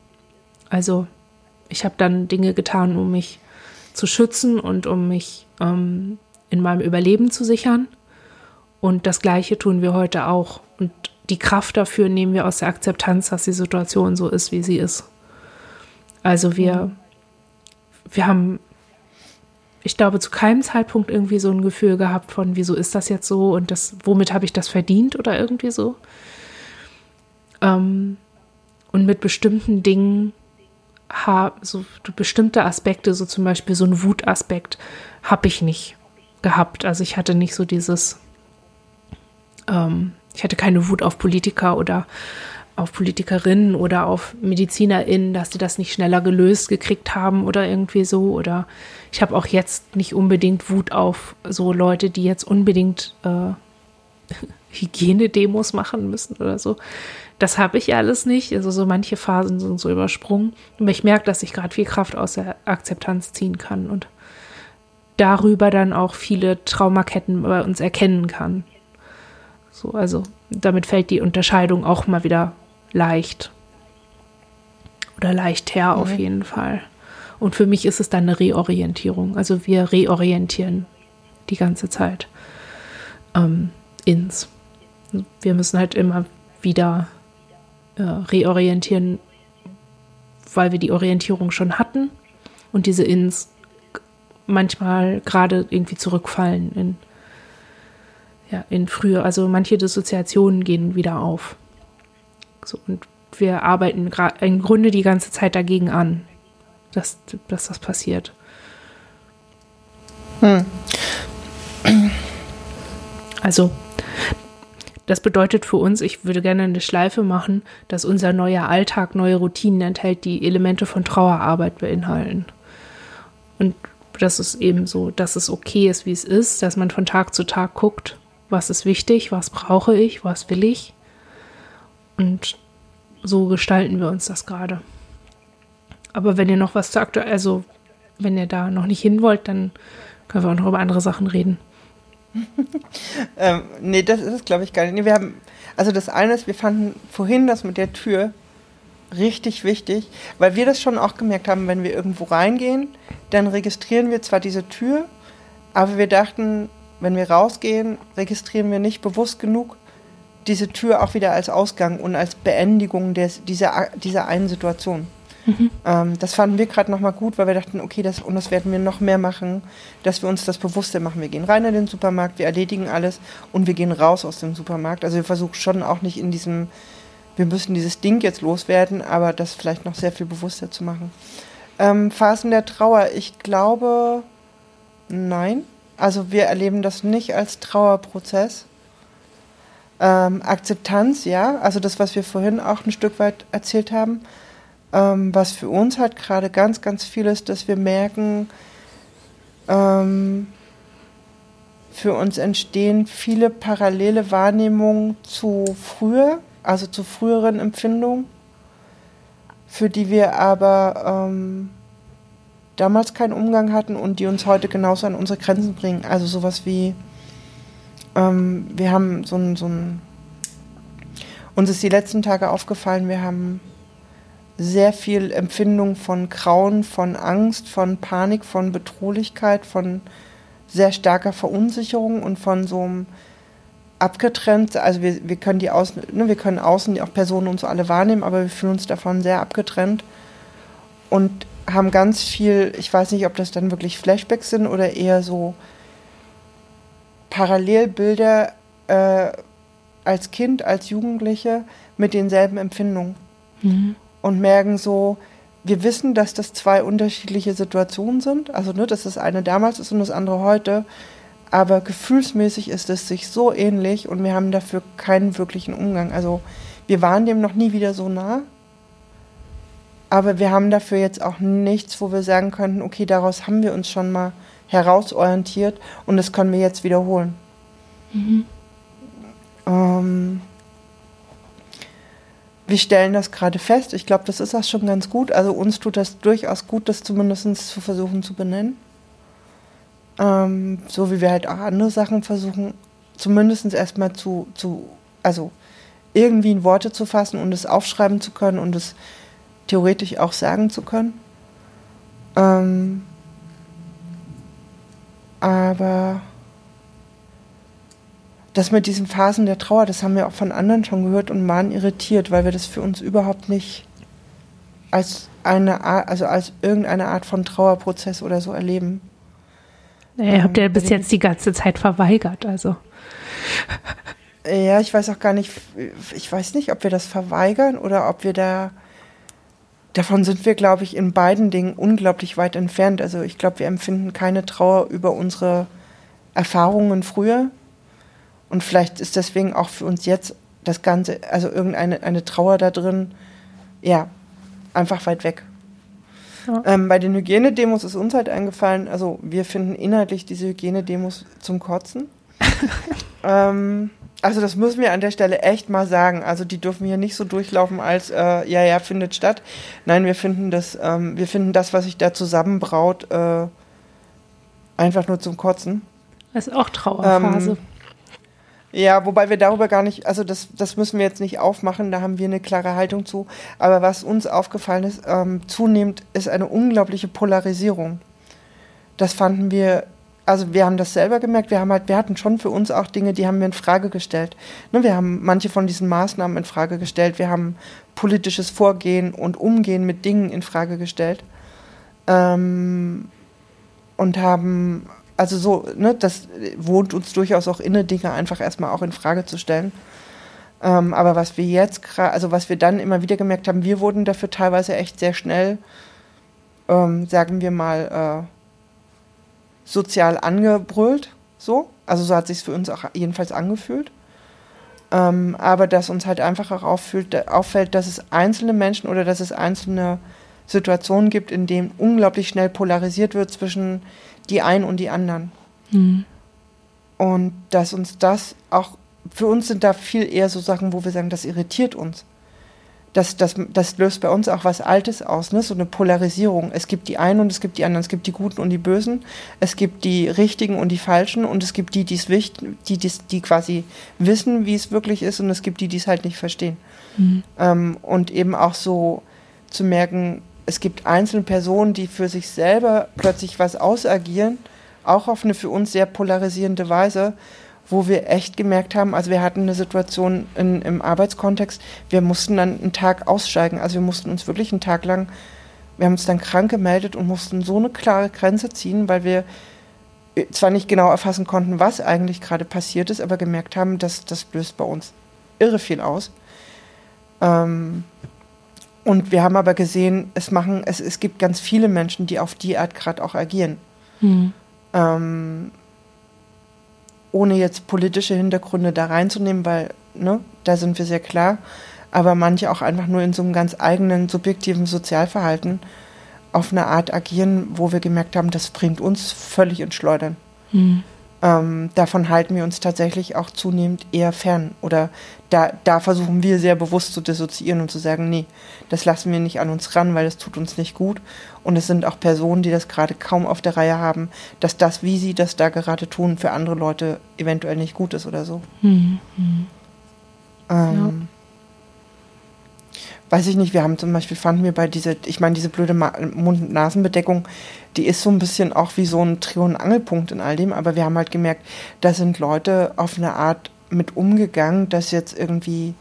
Also, ich habe dann Dinge getan, um mich zu schützen und um mich ähm, in meinem Überleben zu sichern. Und das Gleiche tun wir heute auch. Und die Kraft dafür nehmen wir aus der Akzeptanz, dass die Situation so ist, wie sie ist. Also wir, wir haben, ich glaube, zu keinem Zeitpunkt irgendwie so ein Gefühl gehabt von, wieso ist das jetzt so und das, womit habe ich das verdient oder irgendwie so. Ähm, und mit bestimmten Dingen so bestimmte Aspekte, so zum Beispiel so ein Wutaspekt, habe ich nicht gehabt. Also ich hatte nicht so dieses, ähm, ich hatte keine Wut auf Politiker oder auf Politikerinnen oder auf MedizinerInnen, dass die das nicht schneller gelöst gekriegt haben oder irgendwie so. Oder ich habe auch jetzt nicht unbedingt Wut auf so Leute, die jetzt unbedingt äh, Hygienedemos machen müssen oder so. Das habe ich alles nicht. Also so manche Phasen sind so übersprungen. Aber ich merke, dass ich gerade viel Kraft aus der Akzeptanz ziehen kann und darüber dann auch viele Traumaketten bei uns erkennen kann. So, also damit fällt die Unterscheidung auch mal wieder leicht. Oder leicht her auf jeden Fall. Und für mich ist es dann eine Reorientierung. Also wir reorientieren die ganze Zeit ähm, ins. Wir müssen halt immer wieder äh, reorientieren, weil wir die Orientierung schon hatten und diese Ins manchmal gerade irgendwie zurückfallen in, ja, in früher. Also manche Dissoziationen gehen wieder auf. So, und wir arbeiten im Grunde die ganze Zeit dagegen an, dass, dass das passiert. Hm. Also das bedeutet für uns, ich würde gerne eine Schleife machen, dass unser neuer Alltag neue Routinen enthält, die Elemente von Trauerarbeit beinhalten. Und das ist eben so, dass es okay ist, wie es ist, dass man von Tag zu Tag guckt, was ist wichtig, was brauche ich, was will ich. Und so gestalten wir uns das gerade. Aber wenn ihr noch was zu aktuell, also wenn ihr da noch nicht hin wollt, dann können wir auch noch über andere Sachen reden. ähm, nee, das ist es, glaube ich, gar nicht. Nee, wir haben, also das eine ist, wir fanden vorhin das mit der Tür richtig wichtig, weil wir das schon auch gemerkt haben, wenn wir irgendwo reingehen, dann registrieren wir zwar diese Tür, aber wir dachten, wenn wir rausgehen, registrieren wir nicht bewusst genug diese Tür auch wieder als Ausgang und als Beendigung des, dieser, dieser einen Situation. Mhm. Ähm, das fanden wir gerade nochmal gut, weil wir dachten, okay, das, und das werden wir noch mehr machen, dass wir uns das bewusster machen. Wir gehen rein in den Supermarkt, wir erledigen alles und wir gehen raus aus dem Supermarkt. Also wir versuchen schon auch nicht in diesem, wir müssen dieses Ding jetzt loswerden, aber das vielleicht noch sehr viel bewusster zu machen. Ähm, Phasen der Trauer, ich glaube, nein. Also wir erleben das nicht als Trauerprozess. Ähm, Akzeptanz, ja, also das, was wir vorhin auch ein Stück weit erzählt haben, ähm, was für uns halt gerade ganz, ganz viel ist, dass wir merken, ähm, für uns entstehen viele parallele Wahrnehmungen zu früher, also zu früheren Empfindungen, für die wir aber ähm, damals keinen Umgang hatten und die uns heute genauso an unsere Grenzen bringen. Also sowas wie, ähm, wir haben so ein, so ein, uns ist die letzten Tage aufgefallen, wir haben sehr viel Empfindung von Grauen, von Angst, von Panik, von Bedrohlichkeit, von sehr starker Verunsicherung und von so einem abgetrennt. Also wir, wir können die außen, ne, wir können außen auch Personen und so alle wahrnehmen, aber wir fühlen uns davon sehr abgetrennt und haben ganz viel, ich weiß nicht, ob das dann wirklich Flashbacks sind oder eher so Parallelbilder äh, als Kind, als Jugendliche mit denselben Empfindungen. Mhm und merken so, wir wissen, dass das zwei unterschiedliche Situationen sind. Also, ne, dass das eine damals ist und das andere heute. Aber gefühlsmäßig ist es sich so ähnlich und wir haben dafür keinen wirklichen Umgang. Also, wir waren dem noch nie wieder so nah. Aber wir haben dafür jetzt auch nichts, wo wir sagen könnten, okay, daraus haben wir uns schon mal herausorientiert und das können wir jetzt wiederholen. Mhm. Ähm, wir stellen das gerade fest. Ich glaube, das ist auch schon ganz gut. Also uns tut das durchaus gut, das zumindest zu versuchen zu benennen. Ähm, so wie wir halt auch andere Sachen versuchen, zumindest erstmal zu, zu, also irgendwie in Worte zu fassen und es aufschreiben zu können und es theoretisch auch sagen zu können. Ähm, aber das mit diesen Phasen der Trauer, das haben wir auch von anderen schon gehört und waren irritiert, weil wir das für uns überhaupt nicht als eine Art, also als irgendeine Art von Trauerprozess oder so erleben. Naja, ihr habt ja bis jetzt die ganze Zeit verweigert, also. Ja, ich weiß auch gar nicht, ich weiß nicht, ob wir das verweigern oder ob wir da, davon sind wir, glaube ich, in beiden Dingen unglaublich weit entfernt. Also ich glaube, wir empfinden keine Trauer über unsere Erfahrungen früher, und vielleicht ist deswegen auch für uns jetzt das Ganze, also irgendeine eine Trauer da drin, ja, einfach weit weg. Ja. Ähm, bei den Hygienedemos ist uns halt eingefallen, also wir finden inhaltlich diese Hygienedemos zum Kotzen. ähm, also das müssen wir an der Stelle echt mal sagen. Also die dürfen hier nicht so durchlaufen als äh, ja ja findet statt. Nein, wir finden das, ähm, wir finden das, was sich da zusammenbraut, äh, einfach nur zum Kotzen. Das ist auch Trauerphase. Ähm, ja, wobei wir darüber gar nicht, also das, das müssen wir jetzt nicht aufmachen, da haben wir eine klare Haltung zu. Aber was uns aufgefallen ist, ähm, zunehmend ist eine unglaubliche Polarisierung. Das fanden wir, also wir haben das selber gemerkt, wir haben halt, wir hatten schon für uns auch Dinge, die haben wir in Frage gestellt. Ne, wir haben manche von diesen Maßnahmen in Frage gestellt, wir haben politisches Vorgehen und Umgehen mit Dingen in Frage gestellt. Ähm, und haben also so, ne, das wohnt uns durchaus auch inne, Dinge einfach erstmal auch in Frage zu stellen. Ähm, aber was wir jetzt, also was wir dann immer wieder gemerkt haben, wir wurden dafür teilweise echt sehr schnell, ähm, sagen wir mal, äh, sozial angebrüllt, so. Also so hat sich für uns auch jedenfalls angefühlt. Ähm, aber dass uns halt einfach auch auffällt, auffällt, dass es einzelne Menschen oder dass es einzelne Situationen gibt, in denen unglaublich schnell polarisiert wird zwischen die einen und die anderen. Mhm. Und dass uns das auch, für uns sind da viel eher so Sachen, wo wir sagen, das irritiert uns. Das, das, das löst bei uns auch was Altes aus, ne? so eine Polarisierung. Es gibt die einen und es gibt die anderen. Es gibt die Guten und die Bösen. Es gibt die Richtigen und die Falschen. Und es gibt die, die's die, die's, die quasi wissen, wie es wirklich ist. Und es gibt die, die es halt nicht verstehen. Mhm. Ähm, und eben auch so zu merken, es gibt einzelne Personen, die für sich selber plötzlich was ausagieren, auch auf eine für uns sehr polarisierende Weise, wo wir echt gemerkt haben, also wir hatten eine Situation in, im Arbeitskontext, wir mussten dann einen Tag aussteigen, also wir mussten uns wirklich einen Tag lang, wir haben uns dann krank gemeldet und mussten so eine klare Grenze ziehen, weil wir zwar nicht genau erfassen konnten, was eigentlich gerade passiert ist, aber gemerkt haben, dass das löst bei uns irre viel aus. Ähm, und wir haben aber gesehen, es machen, es, es gibt ganz viele Menschen, die auf die Art gerade auch agieren. Mhm. Ähm, ohne jetzt politische Hintergründe da reinzunehmen, weil ne, da sind wir sehr klar, aber manche auch einfach nur in so einem ganz eigenen subjektiven Sozialverhalten auf eine Art agieren, wo wir gemerkt haben, das bringt uns völlig ins Schleudern. Mhm. Ähm, davon halten wir uns tatsächlich auch zunehmend eher fern. Oder da, da versuchen wir sehr bewusst zu dissoziieren und zu sagen, nee, das lassen wir nicht an uns ran, weil das tut uns nicht gut. Und es sind auch Personen, die das gerade kaum auf der Reihe haben, dass das, wie sie das da gerade tun, für andere Leute eventuell nicht gut ist oder so. Mhm. Ähm, ja weiß ich nicht, wir haben zum Beispiel, fanden wir bei dieser, ich meine, diese blöde Mund-Nasen-Bedeckung, die ist so ein bisschen auch wie so ein Trio- und Angelpunkt in all dem, aber wir haben halt gemerkt, da sind Leute auf eine Art mit umgegangen, dass jetzt irgendwie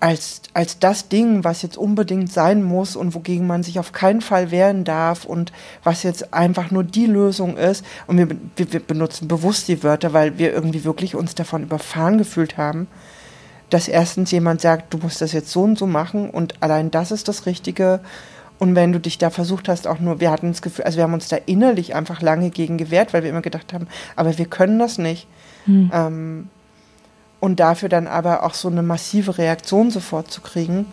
als, als das Ding, was jetzt unbedingt sein muss und wogegen man sich auf keinen Fall wehren darf und was jetzt einfach nur die Lösung ist. Und wir, wir, wir benutzen bewusst die Wörter, weil wir irgendwie wirklich uns davon überfahren gefühlt haben dass erstens jemand sagt, du musst das jetzt so und so machen und allein das ist das Richtige. Und wenn du dich da versucht hast, auch nur, wir hatten das Gefühl, also wir haben uns da innerlich einfach lange gegen gewehrt, weil wir immer gedacht haben, aber wir können das nicht. Hm. Ähm, und dafür dann aber auch so eine massive Reaktion sofort zu kriegen,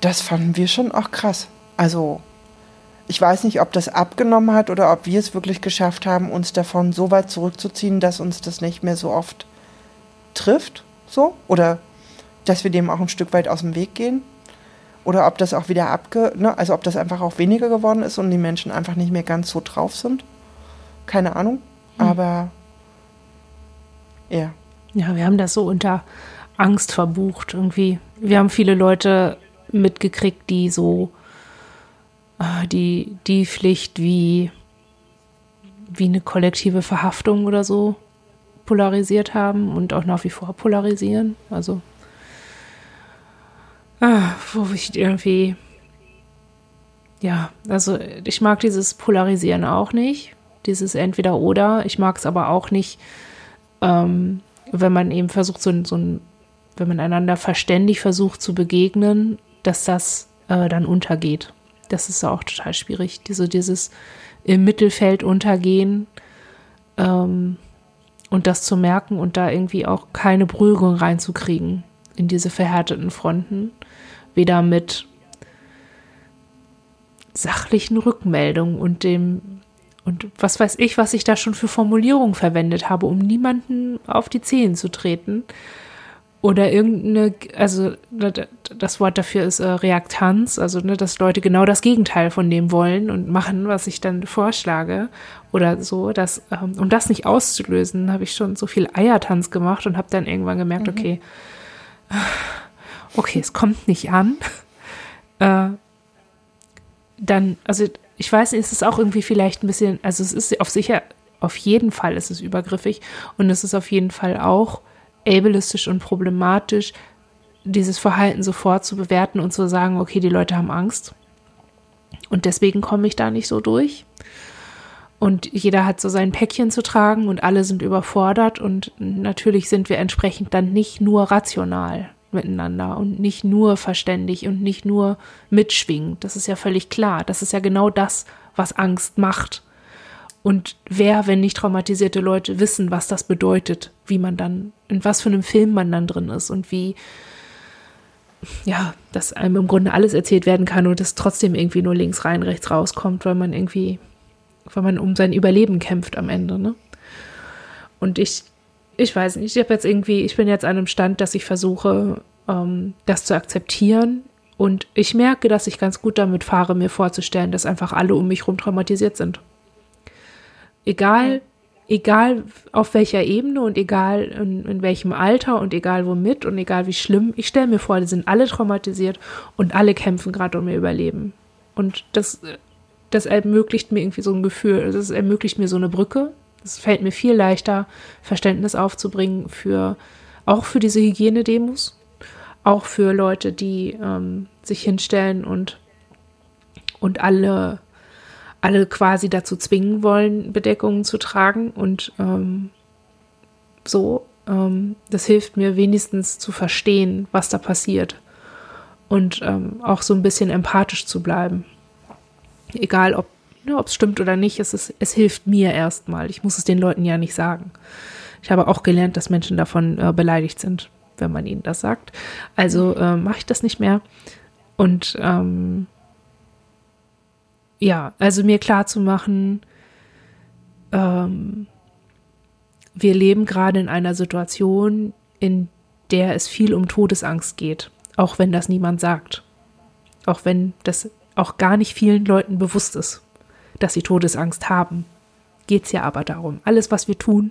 das fanden wir schon auch krass. Also ich weiß nicht, ob das abgenommen hat oder ob wir es wirklich geschafft haben, uns davon so weit zurückzuziehen, dass uns das nicht mehr so oft trifft, so, oder dass wir dem auch ein Stück weit aus dem Weg gehen. Oder ob das auch wieder abge, ne, also ob das einfach auch weniger geworden ist und die Menschen einfach nicht mehr ganz so drauf sind. Keine Ahnung. Hm. Aber ja. Ja, wir haben das so unter Angst verbucht irgendwie. Wir haben viele Leute mitgekriegt, die so äh, die, die Pflicht wie, wie eine kollektive Verhaftung oder so polarisiert haben und auch nach wie vor polarisieren. Also, wo ich irgendwie, ja, also ich mag dieses Polarisieren auch nicht, dieses Entweder-Oder. Ich mag es aber auch nicht, ähm, wenn man eben versucht, so, so ein, wenn man einander verständig versucht zu begegnen, dass das äh, dann untergeht. Das ist auch total schwierig. Diese, dieses im Mittelfeld untergehen. Ähm, und das zu merken und da irgendwie auch keine Berührung reinzukriegen in diese verhärteten Fronten. Weder mit sachlichen Rückmeldungen und dem und was weiß ich, was ich da schon für Formulierungen verwendet habe, um niemanden auf die Zehen zu treten. Oder irgendeine, also das Wort dafür ist äh, Reaktanz, also ne, dass Leute genau das Gegenteil von dem wollen und machen, was ich dann vorschlage oder so. Dass, ähm, um das nicht auszulösen, habe ich schon so viel Eiertanz gemacht und habe dann irgendwann gemerkt, mhm. okay, okay, es kommt nicht an. äh, dann, also ich weiß nicht, es ist auch irgendwie vielleicht ein bisschen, also es ist auf sicher, auf jeden Fall ist es übergriffig und es ist auf jeden Fall auch ableistisch und problematisch, dieses Verhalten sofort zu bewerten und zu sagen, okay, die Leute haben Angst. Und deswegen komme ich da nicht so durch. Und jeder hat so sein Päckchen zu tragen und alle sind überfordert. Und natürlich sind wir entsprechend dann nicht nur rational miteinander und nicht nur verständig und nicht nur mitschwingend. Das ist ja völlig klar. Das ist ja genau das, was Angst macht. Und wer, wenn nicht traumatisierte Leute, wissen, was das bedeutet, wie man dann, in was für einem Film man dann drin ist und wie, ja, dass einem im Grunde alles erzählt werden kann und es trotzdem irgendwie nur links rein, rechts rauskommt, weil man irgendwie, weil man um sein Überleben kämpft am Ende, ne? Und ich, ich weiß nicht, ich habe jetzt irgendwie, ich bin jetzt an einem Stand, dass ich versuche, ähm, das zu akzeptieren. Und ich merke, dass ich ganz gut damit fahre, mir vorzustellen, dass einfach alle um mich herum traumatisiert sind. Egal, egal auf welcher Ebene und egal in, in, welchem Alter und egal womit und egal wie schlimm, ich stelle mir vor, die sind alle traumatisiert und alle kämpfen gerade um ihr Überleben. Und das, das ermöglicht mir irgendwie so ein Gefühl, das ermöglicht mir so eine Brücke. Es fällt mir viel leichter, Verständnis aufzubringen für auch für diese Hygienedemos, auch für Leute, die ähm, sich hinstellen und, und alle alle quasi dazu zwingen wollen, Bedeckungen zu tragen. Und ähm, so, ähm, das hilft mir wenigstens zu verstehen, was da passiert. Und ähm, auch so ein bisschen empathisch zu bleiben. Egal, ob ne, es stimmt oder nicht, es, ist, es hilft mir erstmal. Ich muss es den Leuten ja nicht sagen. Ich habe auch gelernt, dass Menschen davon äh, beleidigt sind, wenn man ihnen das sagt. Also äh, mache ich das nicht mehr. Und ähm, ja, also mir klar zu machen, ähm, wir leben gerade in einer Situation, in der es viel um Todesangst geht, auch wenn das niemand sagt. Auch wenn das auch gar nicht vielen Leuten bewusst ist, dass sie Todesangst haben. Geht es ja aber darum. Alles, was wir tun,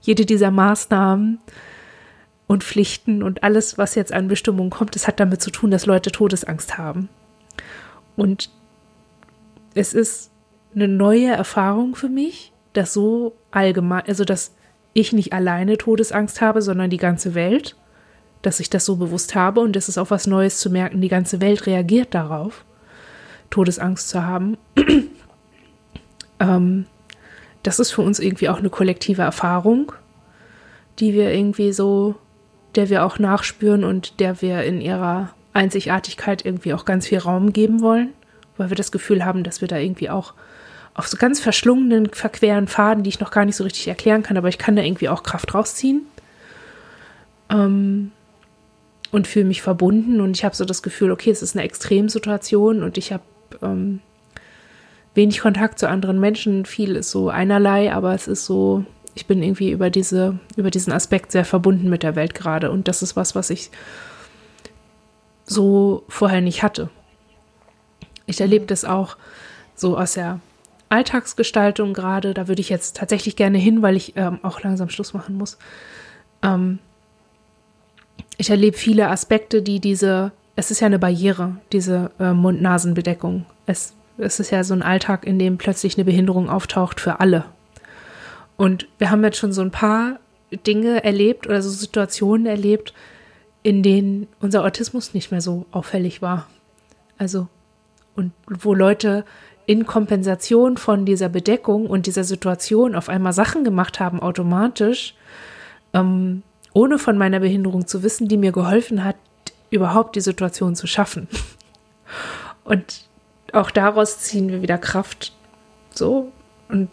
jede dieser Maßnahmen und Pflichten und alles, was jetzt an Bestimmungen kommt, das hat damit zu tun, dass Leute Todesangst haben. Und es ist eine neue Erfahrung für mich, dass so allgemein, also dass ich nicht alleine Todesangst habe, sondern die ganze Welt, dass ich das so bewusst habe und es ist auch was Neues zu merken, die ganze Welt reagiert darauf, Todesangst zu haben. ähm, das ist für uns irgendwie auch eine kollektive Erfahrung, die wir irgendwie so, der wir auch nachspüren und der wir in ihrer Einzigartigkeit irgendwie auch ganz viel Raum geben wollen, weil wir das Gefühl haben, dass wir da irgendwie auch auf so ganz verschlungenen, verqueren Faden, die ich noch gar nicht so richtig erklären kann, aber ich kann da irgendwie auch Kraft rausziehen. Ähm, und fühle mich verbunden und ich habe so das Gefühl, okay, es ist eine Extremsituation und ich habe ähm, wenig Kontakt zu anderen Menschen, viel ist so einerlei, aber es ist so, ich bin irgendwie über diese, über diesen Aspekt sehr verbunden mit der Welt gerade und das ist was, was ich so vorher nicht hatte. Ich erlebe das auch so aus der Alltagsgestaltung gerade, da würde ich jetzt tatsächlich gerne hin, weil ich ähm, auch langsam Schluss machen muss. Ähm, ich erlebe viele Aspekte, die diese, es ist ja eine Barriere, diese äh, Mund-Nasen-Bedeckung. Es, es ist ja so ein Alltag, in dem plötzlich eine Behinderung auftaucht für alle. Und wir haben jetzt schon so ein paar Dinge erlebt oder so Situationen erlebt, in denen unser Autismus nicht mehr so auffällig war. Also, und wo Leute in Kompensation von dieser Bedeckung und dieser Situation auf einmal Sachen gemacht haben, automatisch, ähm, ohne von meiner Behinderung zu wissen, die mir geholfen hat, überhaupt die Situation zu schaffen. Und auch daraus ziehen wir wieder Kraft. So. Und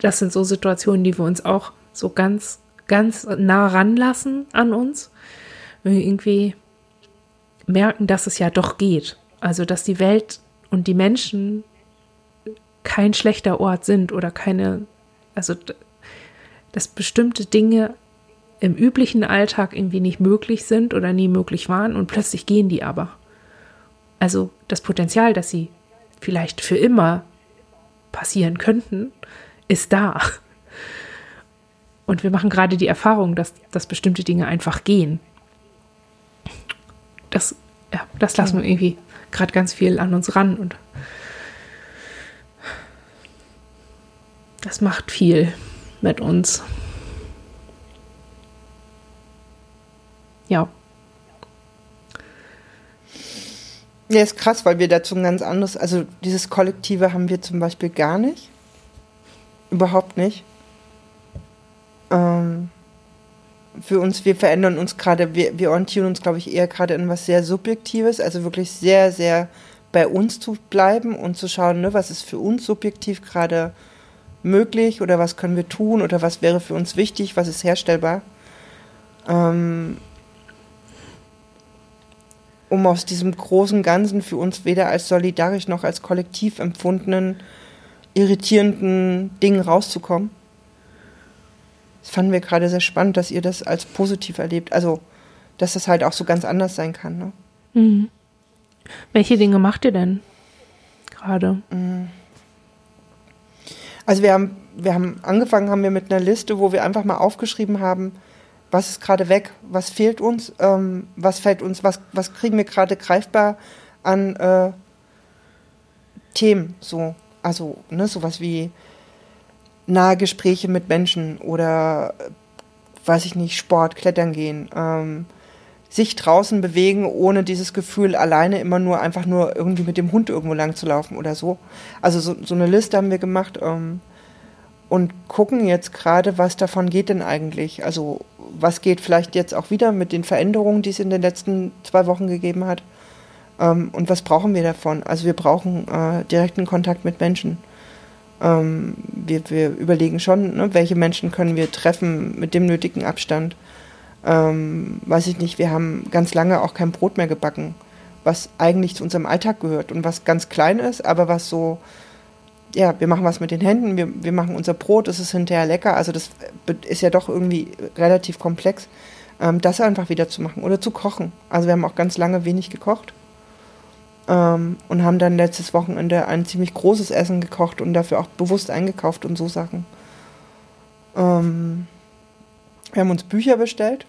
das sind so Situationen, die wir uns auch so ganz, ganz nah ranlassen an uns. Wenn wir irgendwie merken, dass es ja doch geht. Also, dass die Welt und die Menschen kein schlechter Ort sind oder keine, also dass bestimmte Dinge im üblichen Alltag irgendwie nicht möglich sind oder nie möglich waren und plötzlich gehen die aber. Also das Potenzial, dass sie vielleicht für immer passieren könnten, ist da. Und wir machen gerade die Erfahrung, dass, dass bestimmte Dinge einfach gehen. Das, ja, das lassen wir irgendwie gerade ganz viel an uns ran und Das macht viel mit uns. Ja. Ja, ist krass, weil wir dazu ein ganz anderes, also dieses Kollektive haben wir zum Beispiel gar nicht. Überhaupt nicht. Ähm, für uns, wir verändern uns gerade, wir, wir orientieren uns, glaube ich, eher gerade in was sehr Subjektives, also wirklich sehr, sehr bei uns zu bleiben und zu schauen, ne, was ist für uns subjektiv gerade möglich oder was können wir tun oder was wäre für uns wichtig, was ist herstellbar, ähm, um aus diesem großen Ganzen für uns weder als solidarisch noch als kollektiv empfundenen, irritierenden Dingen rauszukommen. Das fanden wir gerade sehr spannend, dass ihr das als positiv erlebt. Also, dass das halt auch so ganz anders sein kann. Ne? Mhm. Welche Dinge macht ihr denn gerade? Mhm. Also wir haben, wir haben angefangen haben wir mit einer Liste, wo wir einfach mal aufgeschrieben haben, was ist gerade weg, was fehlt uns, ähm, was fällt uns, was, was kriegen wir gerade greifbar an äh, Themen, so, also ne, sowas wie nahe Gespräche mit Menschen oder weiß ich nicht, Sport, Klettern gehen, ähm, sich draußen bewegen, ohne dieses Gefühl, alleine immer nur einfach nur irgendwie mit dem Hund irgendwo lang zu laufen oder so. Also so, so eine Liste haben wir gemacht ähm, und gucken jetzt gerade, was davon geht denn eigentlich. Also was geht vielleicht jetzt auch wieder mit den Veränderungen, die es in den letzten zwei Wochen gegeben hat. Ähm, und was brauchen wir davon? Also wir brauchen äh, direkten Kontakt mit Menschen. Ähm, wir, wir überlegen schon, ne, welche Menschen können wir treffen mit dem nötigen Abstand. Ähm, weiß ich nicht, wir haben ganz lange auch kein Brot mehr gebacken, was eigentlich zu unserem Alltag gehört und was ganz klein ist, aber was so, ja, wir machen was mit den Händen, wir, wir machen unser Brot, es ist hinterher lecker, also das ist ja doch irgendwie relativ komplex, ähm, das einfach wieder zu machen oder zu kochen. Also wir haben auch ganz lange wenig gekocht ähm, und haben dann letztes Wochenende ein ziemlich großes Essen gekocht und dafür auch bewusst eingekauft und so Sachen. Ähm, wir haben uns Bücher bestellt,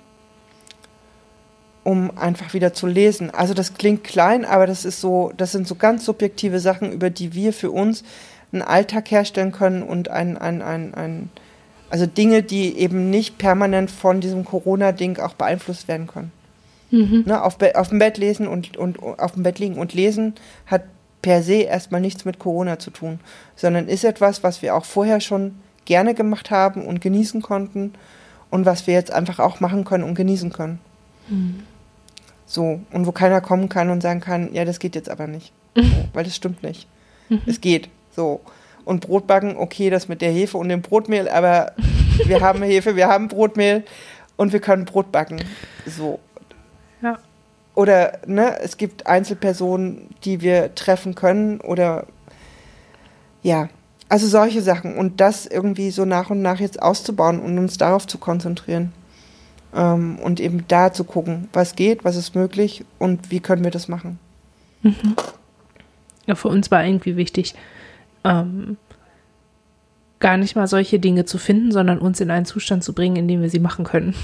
um einfach wieder zu lesen. Also das klingt klein, aber das ist so, das sind so ganz subjektive Sachen, über die wir für uns einen Alltag herstellen können und ein, ein, ein, ein also Dinge, die eben nicht permanent von diesem Corona-Ding auch beeinflusst werden können. Mhm. Ne, auf, auf dem Bett lesen und, und auf dem Bett liegen und lesen hat per se erstmal nichts mit Corona zu tun, sondern ist etwas, was wir auch vorher schon gerne gemacht haben und genießen konnten und was wir jetzt einfach auch machen können und genießen können. Mhm. So, und wo keiner kommen kann und sagen kann, ja, das geht jetzt aber nicht. So, weil das stimmt nicht. Mhm. Es geht. So. Und Brot backen, okay, das mit der Hefe und dem Brotmehl, aber wir haben Hefe, wir haben Brotmehl und wir können Brot backen. So. Ja. Oder ne, es gibt Einzelpersonen, die wir treffen können oder ja, also solche Sachen und das irgendwie so nach und nach jetzt auszubauen und uns darauf zu konzentrieren. Ähm, und eben da zu gucken, was geht, was ist möglich und wie können wir das machen. Mhm. Ja, für uns war irgendwie wichtig, ähm, gar nicht mal solche Dinge zu finden, sondern uns in einen Zustand zu bringen, in dem wir sie machen können.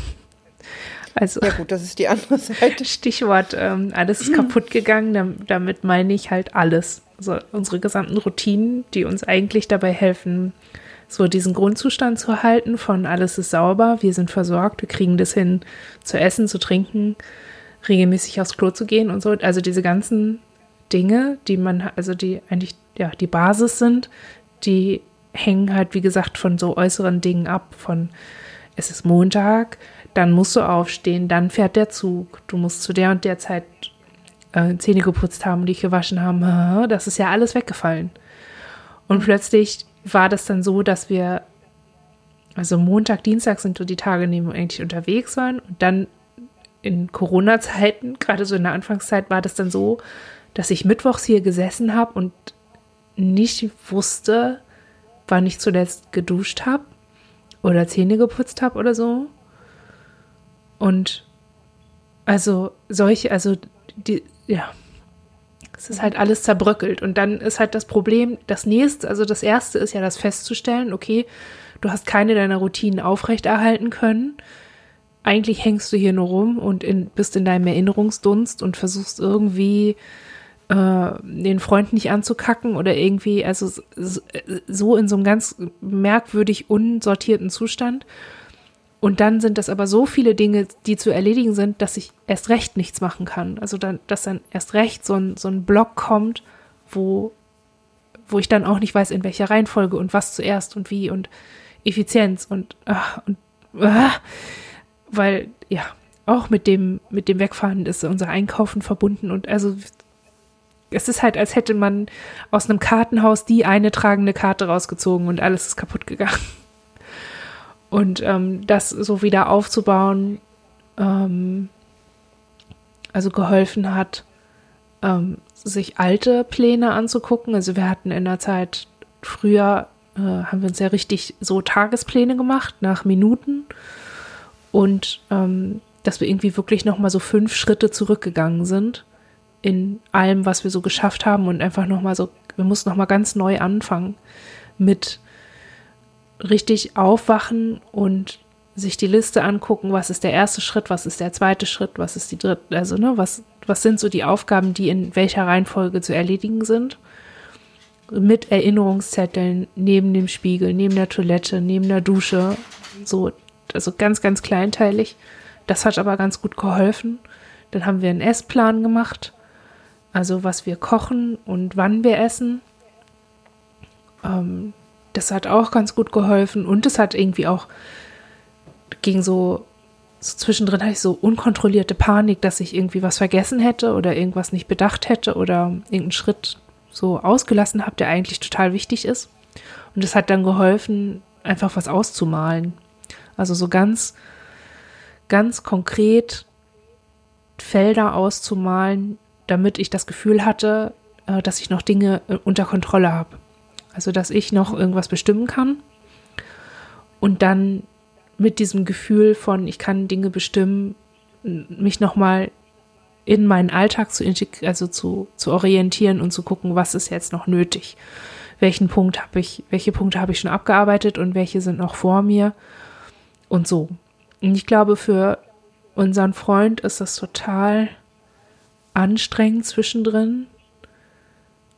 Also, ja gut, das ist die andere Seite. Stichwort, ähm, alles ist kaputt gegangen. Damit meine ich halt alles. Also unsere gesamten Routinen, die uns eigentlich dabei helfen, so diesen Grundzustand zu halten von alles ist sauber, wir sind versorgt, wir kriegen das hin, zu essen, zu trinken, regelmäßig aufs Klo zu gehen und so. Also diese ganzen Dinge, die man, also die eigentlich ja die Basis sind, die hängen halt, wie gesagt, von so äußeren Dingen ab, von es ist Montag, dann musst du aufstehen, dann fährt der Zug, du musst zu der und der Zeit äh, Zähne geputzt haben, dich gewaschen haben, das ist ja alles weggefallen. Und plötzlich war das dann so, dass wir, also Montag, Dienstag sind so die Tage, in denen wir eigentlich unterwegs waren und dann in Corona-Zeiten, gerade so in der Anfangszeit, war das dann so, dass ich mittwochs hier gesessen habe und nicht wusste, wann ich zuletzt geduscht habe oder Zähne geputzt habe oder so. Und also solche, also die, ja, es ist halt alles zerbröckelt. Und dann ist halt das Problem, das nächste, also das erste ist ja das festzustellen, okay, du hast keine deiner Routinen aufrechterhalten können. Eigentlich hängst du hier nur rum und in, bist in deinem Erinnerungsdunst und versuchst irgendwie äh, den Freund nicht anzukacken oder irgendwie, also so in so einem ganz merkwürdig unsortierten Zustand. Und dann sind das aber so viele Dinge, die zu erledigen sind, dass ich erst recht nichts machen kann. Also dann, dass dann erst recht so ein, so ein Block kommt, wo, wo ich dann auch nicht weiß, in welcher Reihenfolge und was zuerst und wie und Effizienz und, ach, und ach, weil, ja, auch mit dem, mit dem Wegfahren ist unser Einkaufen verbunden und also es ist halt, als hätte man aus einem Kartenhaus die eine tragende Karte rausgezogen und alles ist kaputt gegangen. Und ähm, das so wieder aufzubauen, ähm, also geholfen hat, ähm, sich alte Pläne anzugucken. Also wir hatten in der Zeit früher, äh, haben wir uns ja richtig so Tagespläne gemacht nach Minuten und ähm, dass wir irgendwie wirklich nochmal so fünf Schritte zurückgegangen sind in allem, was wir so geschafft haben und einfach nochmal so, wir mussten nochmal ganz neu anfangen mit richtig aufwachen und sich die Liste angucken, was ist der erste Schritt, was ist der zweite Schritt, was ist die dritte, also ne, was, was sind so die Aufgaben, die in welcher Reihenfolge zu erledigen sind. Mit Erinnerungszetteln neben dem Spiegel, neben der Toilette, neben der Dusche, so, also ganz, ganz kleinteilig. Das hat aber ganz gut geholfen. Dann haben wir einen Essplan gemacht, also was wir kochen und wann wir essen. Ähm, das hat auch ganz gut geholfen und es hat irgendwie auch gegen so, so zwischendrin hatte ich so unkontrollierte Panik, dass ich irgendwie was vergessen hätte oder irgendwas nicht bedacht hätte oder irgendeinen Schritt so ausgelassen habe, der eigentlich total wichtig ist. Und es hat dann geholfen, einfach was auszumalen. Also so ganz, ganz konkret Felder auszumalen, damit ich das Gefühl hatte, äh, dass ich noch Dinge äh, unter Kontrolle habe. Also dass ich noch irgendwas bestimmen kann und dann mit diesem Gefühl von, ich kann Dinge bestimmen, mich nochmal in meinen Alltag zu, also zu, zu orientieren und zu gucken, was ist jetzt noch nötig. Welchen Punkt habe ich, welche Punkte habe ich schon abgearbeitet und welche sind noch vor mir und so. Und ich glaube, für unseren Freund ist das total anstrengend zwischendrin.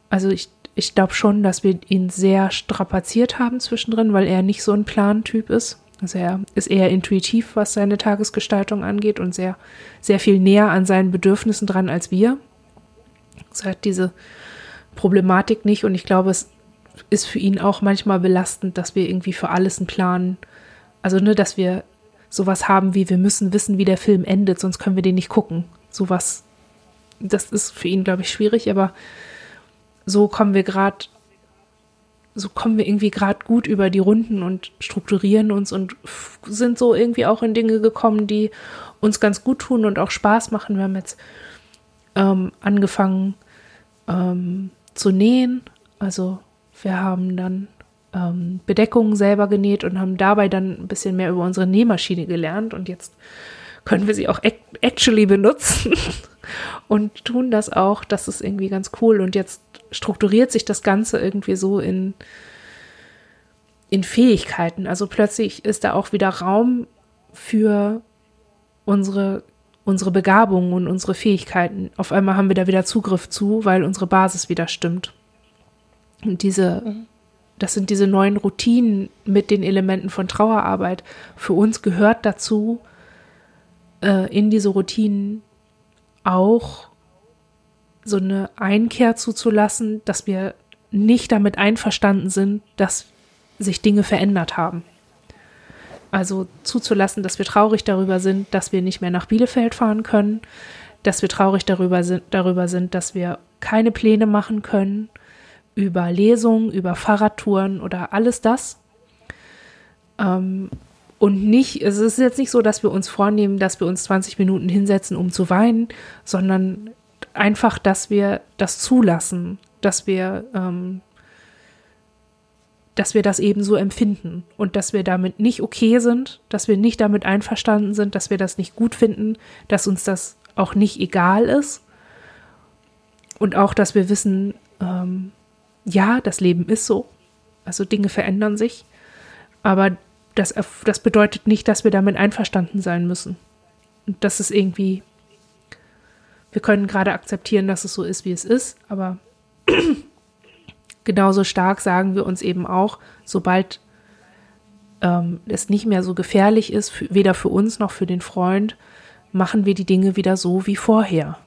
Also ich, ich glaube schon, dass wir ihn sehr strapaziert haben zwischendrin, weil er nicht so ein Plantyp ist. Also er ist eher intuitiv, was seine Tagesgestaltung angeht und sehr, sehr viel näher an seinen Bedürfnissen dran als wir. Er hat diese Problematik nicht und ich glaube, es ist für ihn auch manchmal belastend, dass wir irgendwie für alles einen Plan, also ne, dass wir sowas haben wie, wir müssen wissen, wie der Film endet, sonst können wir den nicht gucken. Sowas, das ist für ihn, glaube ich, schwierig, aber so kommen wir gerade so kommen wir irgendwie gerade gut über die Runden und strukturieren uns und sind so irgendwie auch in Dinge gekommen, die uns ganz gut tun und auch Spaß machen. Wir haben jetzt ähm, angefangen ähm, zu nähen. Also wir haben dann ähm, Bedeckungen selber genäht und haben dabei dann ein bisschen mehr über unsere Nähmaschine gelernt und jetzt können wir sie auch actually benutzen und tun das auch. Das ist irgendwie ganz cool und jetzt strukturiert sich das Ganze irgendwie so in, in Fähigkeiten. Also plötzlich ist da auch wieder Raum für unsere, unsere Begabungen und unsere Fähigkeiten. Auf einmal haben wir da wieder Zugriff zu, weil unsere Basis wieder stimmt. Und diese, mhm. das sind diese neuen Routinen mit den Elementen von Trauerarbeit. Für uns gehört dazu, äh, in diese Routinen auch so eine Einkehr zuzulassen, dass wir nicht damit einverstanden sind, dass sich Dinge verändert haben. Also zuzulassen, dass wir traurig darüber sind, dass wir nicht mehr nach Bielefeld fahren können, dass wir traurig darüber sind, darüber sind, dass wir keine Pläne machen können über Lesungen, über Fahrradtouren oder alles das. Ähm, und nicht, es ist jetzt nicht so, dass wir uns vornehmen, dass wir uns 20 Minuten hinsetzen, um zu weinen, sondern einfach, dass wir das zulassen, dass wir, ähm, dass wir das eben so empfinden. Und dass wir damit nicht okay sind, dass wir nicht damit einverstanden sind, dass wir das nicht gut finden, dass uns das auch nicht egal ist. Und auch, dass wir wissen, ähm, ja, das Leben ist so, also Dinge verändern sich, aber das, das bedeutet nicht, dass wir damit einverstanden sein müssen. Und das ist irgendwie wir können gerade akzeptieren, dass es so ist, wie es ist, aber genauso stark sagen wir uns eben auch, sobald ähm, es nicht mehr so gefährlich ist, für, weder für uns noch für den Freund, machen wir die Dinge wieder so wie vorher.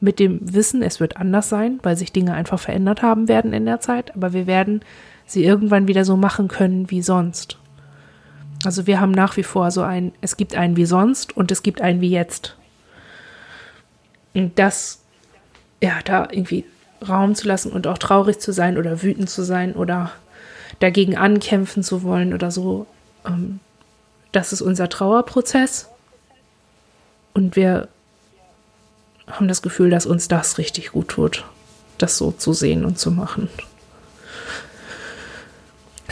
Mit dem Wissen, es wird anders sein, weil sich Dinge einfach verändert haben werden in der Zeit, aber wir werden sie irgendwann wieder so machen können wie sonst. Also wir haben nach wie vor so ein, es gibt ein wie sonst und es gibt ein wie jetzt. Und das, ja, da irgendwie Raum zu lassen und auch traurig zu sein oder wütend zu sein oder dagegen ankämpfen zu wollen oder so, ähm, das ist unser Trauerprozess. Und wir haben das Gefühl, dass uns das richtig gut tut, das so zu sehen und zu machen.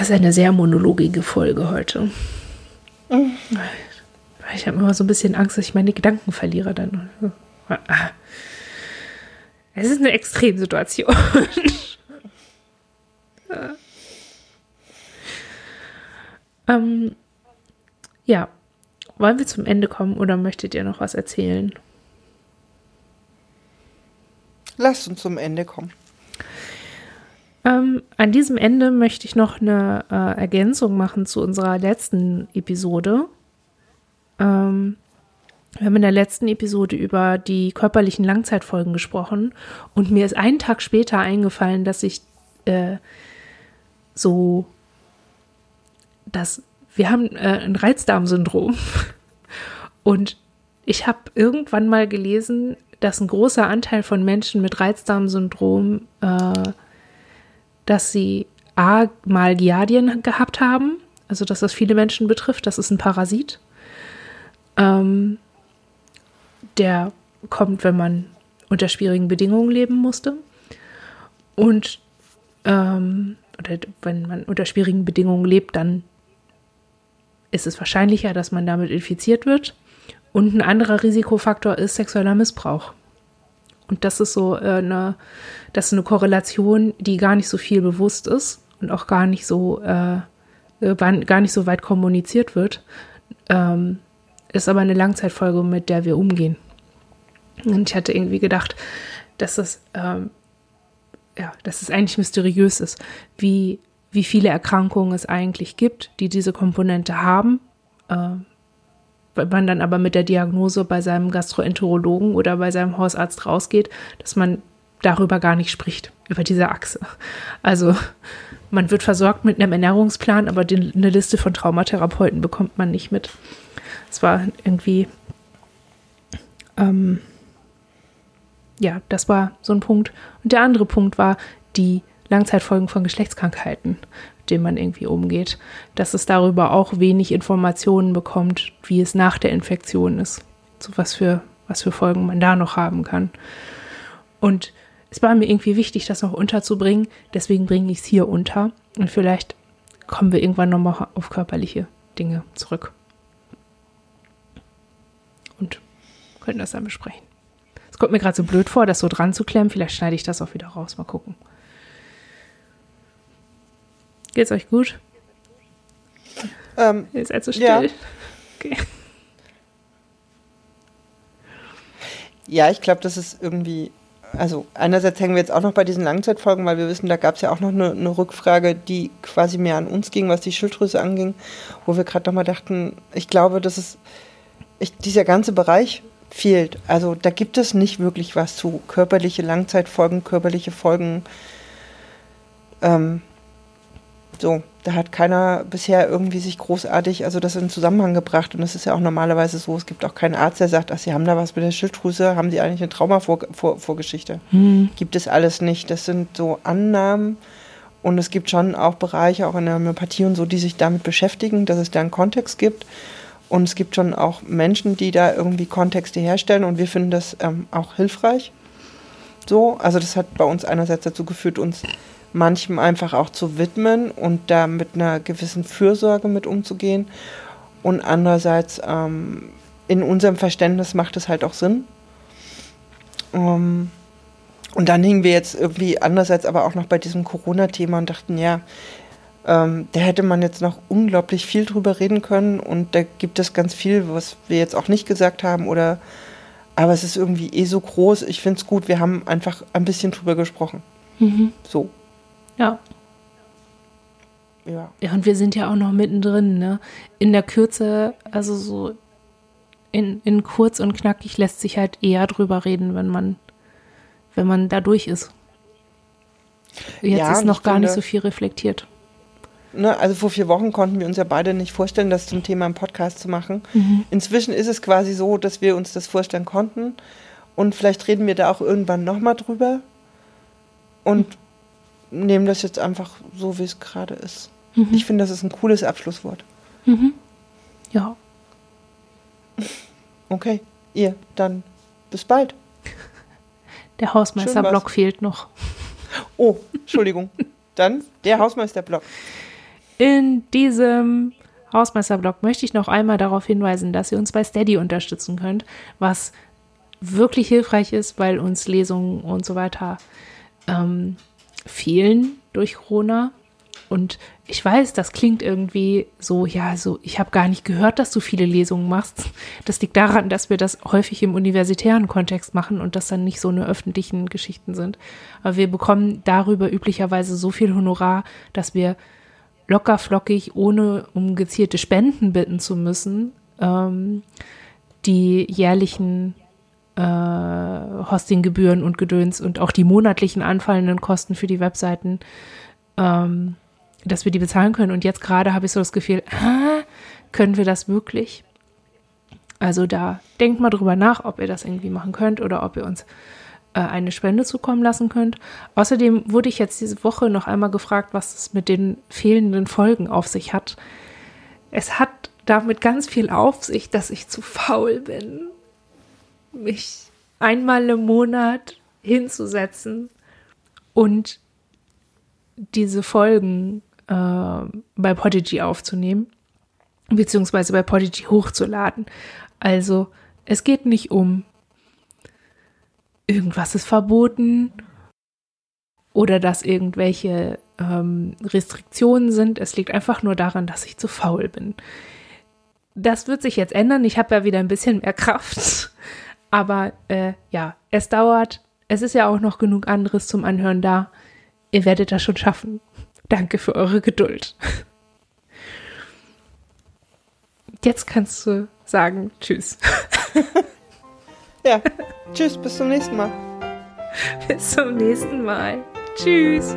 Das ist eine sehr monologige Folge heute. Ich habe immer so ein bisschen Angst, dass ich meine Gedanken verliere dann. Es ist eine Extremsituation. ähm, ja, wollen wir zum Ende kommen oder möchtet ihr noch was erzählen? Lasst uns zum Ende kommen. Ähm, an diesem Ende möchte ich noch eine äh, Ergänzung machen zu unserer letzten Episode. Ähm, wir haben in der letzten Episode über die körperlichen Langzeitfolgen gesprochen und mir ist einen Tag später eingefallen, dass ich äh, so, dass wir haben äh, ein Reizdarmsyndrom und ich habe irgendwann mal gelesen, dass ein großer Anteil von Menschen mit Reizdarmsyndrom, äh, dass sie A, mal Giardien gehabt haben, also dass das viele Menschen betrifft, das ist ein Parasit. Ähm, der kommt, wenn man unter schwierigen Bedingungen leben musste. Und ähm, oder wenn man unter schwierigen Bedingungen lebt, dann ist es wahrscheinlicher, dass man damit infiziert wird. Und ein anderer Risikofaktor ist sexueller Missbrauch. Und das ist so äh, eine, das ist eine Korrelation, die gar nicht so viel bewusst ist und auch gar nicht so, äh, äh gar nicht so weit kommuniziert wird. Ähm, ist aber eine Langzeitfolge, mit der wir umgehen. Und ich hatte irgendwie gedacht, dass das, ähm, ja, dass es eigentlich mysteriös ist, wie, wie viele Erkrankungen es eigentlich gibt, die diese Komponente haben. Äh, wenn man dann aber mit der Diagnose bei seinem Gastroenterologen oder bei seinem Hausarzt rausgeht, dass man darüber gar nicht spricht, über diese Achse. Also man wird versorgt mit einem Ernährungsplan, aber die, eine Liste von Traumatherapeuten bekommt man nicht mit. Es war irgendwie, ähm, ja, das war so ein Punkt. Und der andere Punkt war die Langzeitfolgen von Geschlechtskrankheiten dem man irgendwie umgeht, dass es darüber auch wenig Informationen bekommt, wie es nach der Infektion ist, so was für, was für Folgen man da noch haben kann. Und es war mir irgendwie wichtig, das noch unterzubringen, deswegen bringe ich es hier unter und vielleicht kommen wir irgendwann nochmal auf körperliche Dinge zurück. Und können das dann besprechen. Es kommt mir gerade so blöd vor, das so dran zu klemmen. Vielleicht schneide ich das auch wieder raus. Mal gucken. Geht's euch gut? Ähm, Ihr seid so still. Ja. Okay. Ja, ich glaube, das ist irgendwie, also einerseits hängen wir jetzt auch noch bei diesen Langzeitfolgen, weil wir wissen, da gab es ja auch noch eine, eine, Rückfrage, die quasi mehr an uns ging, was die Schilddrüse anging, wo wir gerade nochmal dachten, ich glaube, dass es, ich, dieser ganze Bereich fehlt. Also da gibt es nicht wirklich was zu körperliche Langzeitfolgen, körperliche Folgen. Ähm, so, da hat keiner bisher irgendwie sich großartig, also das in Zusammenhang gebracht. Und es ist ja auch normalerweise so, es gibt auch keinen Arzt, der sagt, ach, Sie haben da was mit der Schilddrüse, haben Sie eigentlich eine Trauma-Vorgeschichte? Hm. Gibt es alles nicht. Das sind so Annahmen. Und es gibt schon auch Bereiche, auch in der Homöopathie und so, die sich damit beschäftigen, dass es da einen Kontext gibt. Und es gibt schon auch Menschen, die da irgendwie Kontexte herstellen. Und wir finden das ähm, auch hilfreich. So, also das hat bei uns einerseits dazu geführt, uns manchem einfach auch zu widmen und da mit einer gewissen Fürsorge mit umzugehen. Und andererseits, ähm, in unserem Verständnis macht es halt auch Sinn. Ähm, und dann hingen wir jetzt irgendwie andererseits aber auch noch bei diesem Corona-Thema und dachten, ja, ähm, da hätte man jetzt noch unglaublich viel drüber reden können und da gibt es ganz viel, was wir jetzt auch nicht gesagt haben oder aber es ist irgendwie eh so groß. Ich finde es gut, wir haben einfach ein bisschen drüber gesprochen. Mhm. So. Ja. Ja. Ja, und wir sind ja auch noch mittendrin, ne? In der Kürze, also so in, in kurz und knackig lässt sich halt eher drüber reden, wenn man, wenn man da durch ist. Jetzt ja, ist noch gar finde, nicht so viel reflektiert. Ne, also vor vier Wochen konnten wir uns ja beide nicht vorstellen, das zum Thema im Podcast zu machen. Mhm. Inzwischen ist es quasi so, dass wir uns das vorstellen konnten. Und vielleicht reden wir da auch irgendwann nochmal drüber. Und mhm nehmen das jetzt einfach so, wie es gerade ist. Mhm. Ich finde, das ist ein cooles Abschlusswort. Mhm. Ja. Okay, ihr, dann bis bald. Der Hausmeisterblock fehlt noch. Oh, Entschuldigung. dann der Hausmeisterblock. In diesem Hausmeisterblock möchte ich noch einmal darauf hinweisen, dass ihr uns bei Steady unterstützen könnt, was wirklich hilfreich ist, weil uns Lesungen und so weiter ähm, fehlen durch Corona. Und ich weiß, das klingt irgendwie so, ja, so, ich habe gar nicht gehört, dass du viele Lesungen machst. Das liegt daran, dass wir das häufig im universitären Kontext machen und das dann nicht so eine öffentlichen Geschichten sind. Aber wir bekommen darüber üblicherweise so viel Honorar, dass wir locker flockig, ohne um gezielte Spenden bitten zu müssen, ähm, die jährlichen äh, Hostinggebühren und Gedöns und auch die monatlichen anfallenden Kosten für die Webseiten, ähm, dass wir die bezahlen können. Und jetzt gerade habe ich so das Gefühl, ah, können wir das wirklich? Also da denkt mal drüber nach, ob ihr das irgendwie machen könnt oder ob ihr uns äh, eine Spende zukommen lassen könnt. Außerdem wurde ich jetzt diese Woche noch einmal gefragt, was es mit den fehlenden Folgen auf sich hat. Es hat damit ganz viel auf sich, dass ich zu faul bin, mich einmal im Monat hinzusetzen und diese Folgen äh, bei Podigy aufzunehmen, beziehungsweise bei Podigy hochzuladen. Also es geht nicht um irgendwas ist verboten oder dass irgendwelche ähm, Restriktionen sind. Es liegt einfach nur daran, dass ich zu faul bin. Das wird sich jetzt ändern. Ich habe ja wieder ein bisschen mehr Kraft. Aber äh, ja, es dauert. Es ist ja auch noch genug anderes zum Anhören da. Ihr werdet das schon schaffen. Danke für eure Geduld. Jetzt kannst du sagen Tschüss. Ja, tschüss, bis zum nächsten Mal. Bis zum nächsten Mal. Tschüss.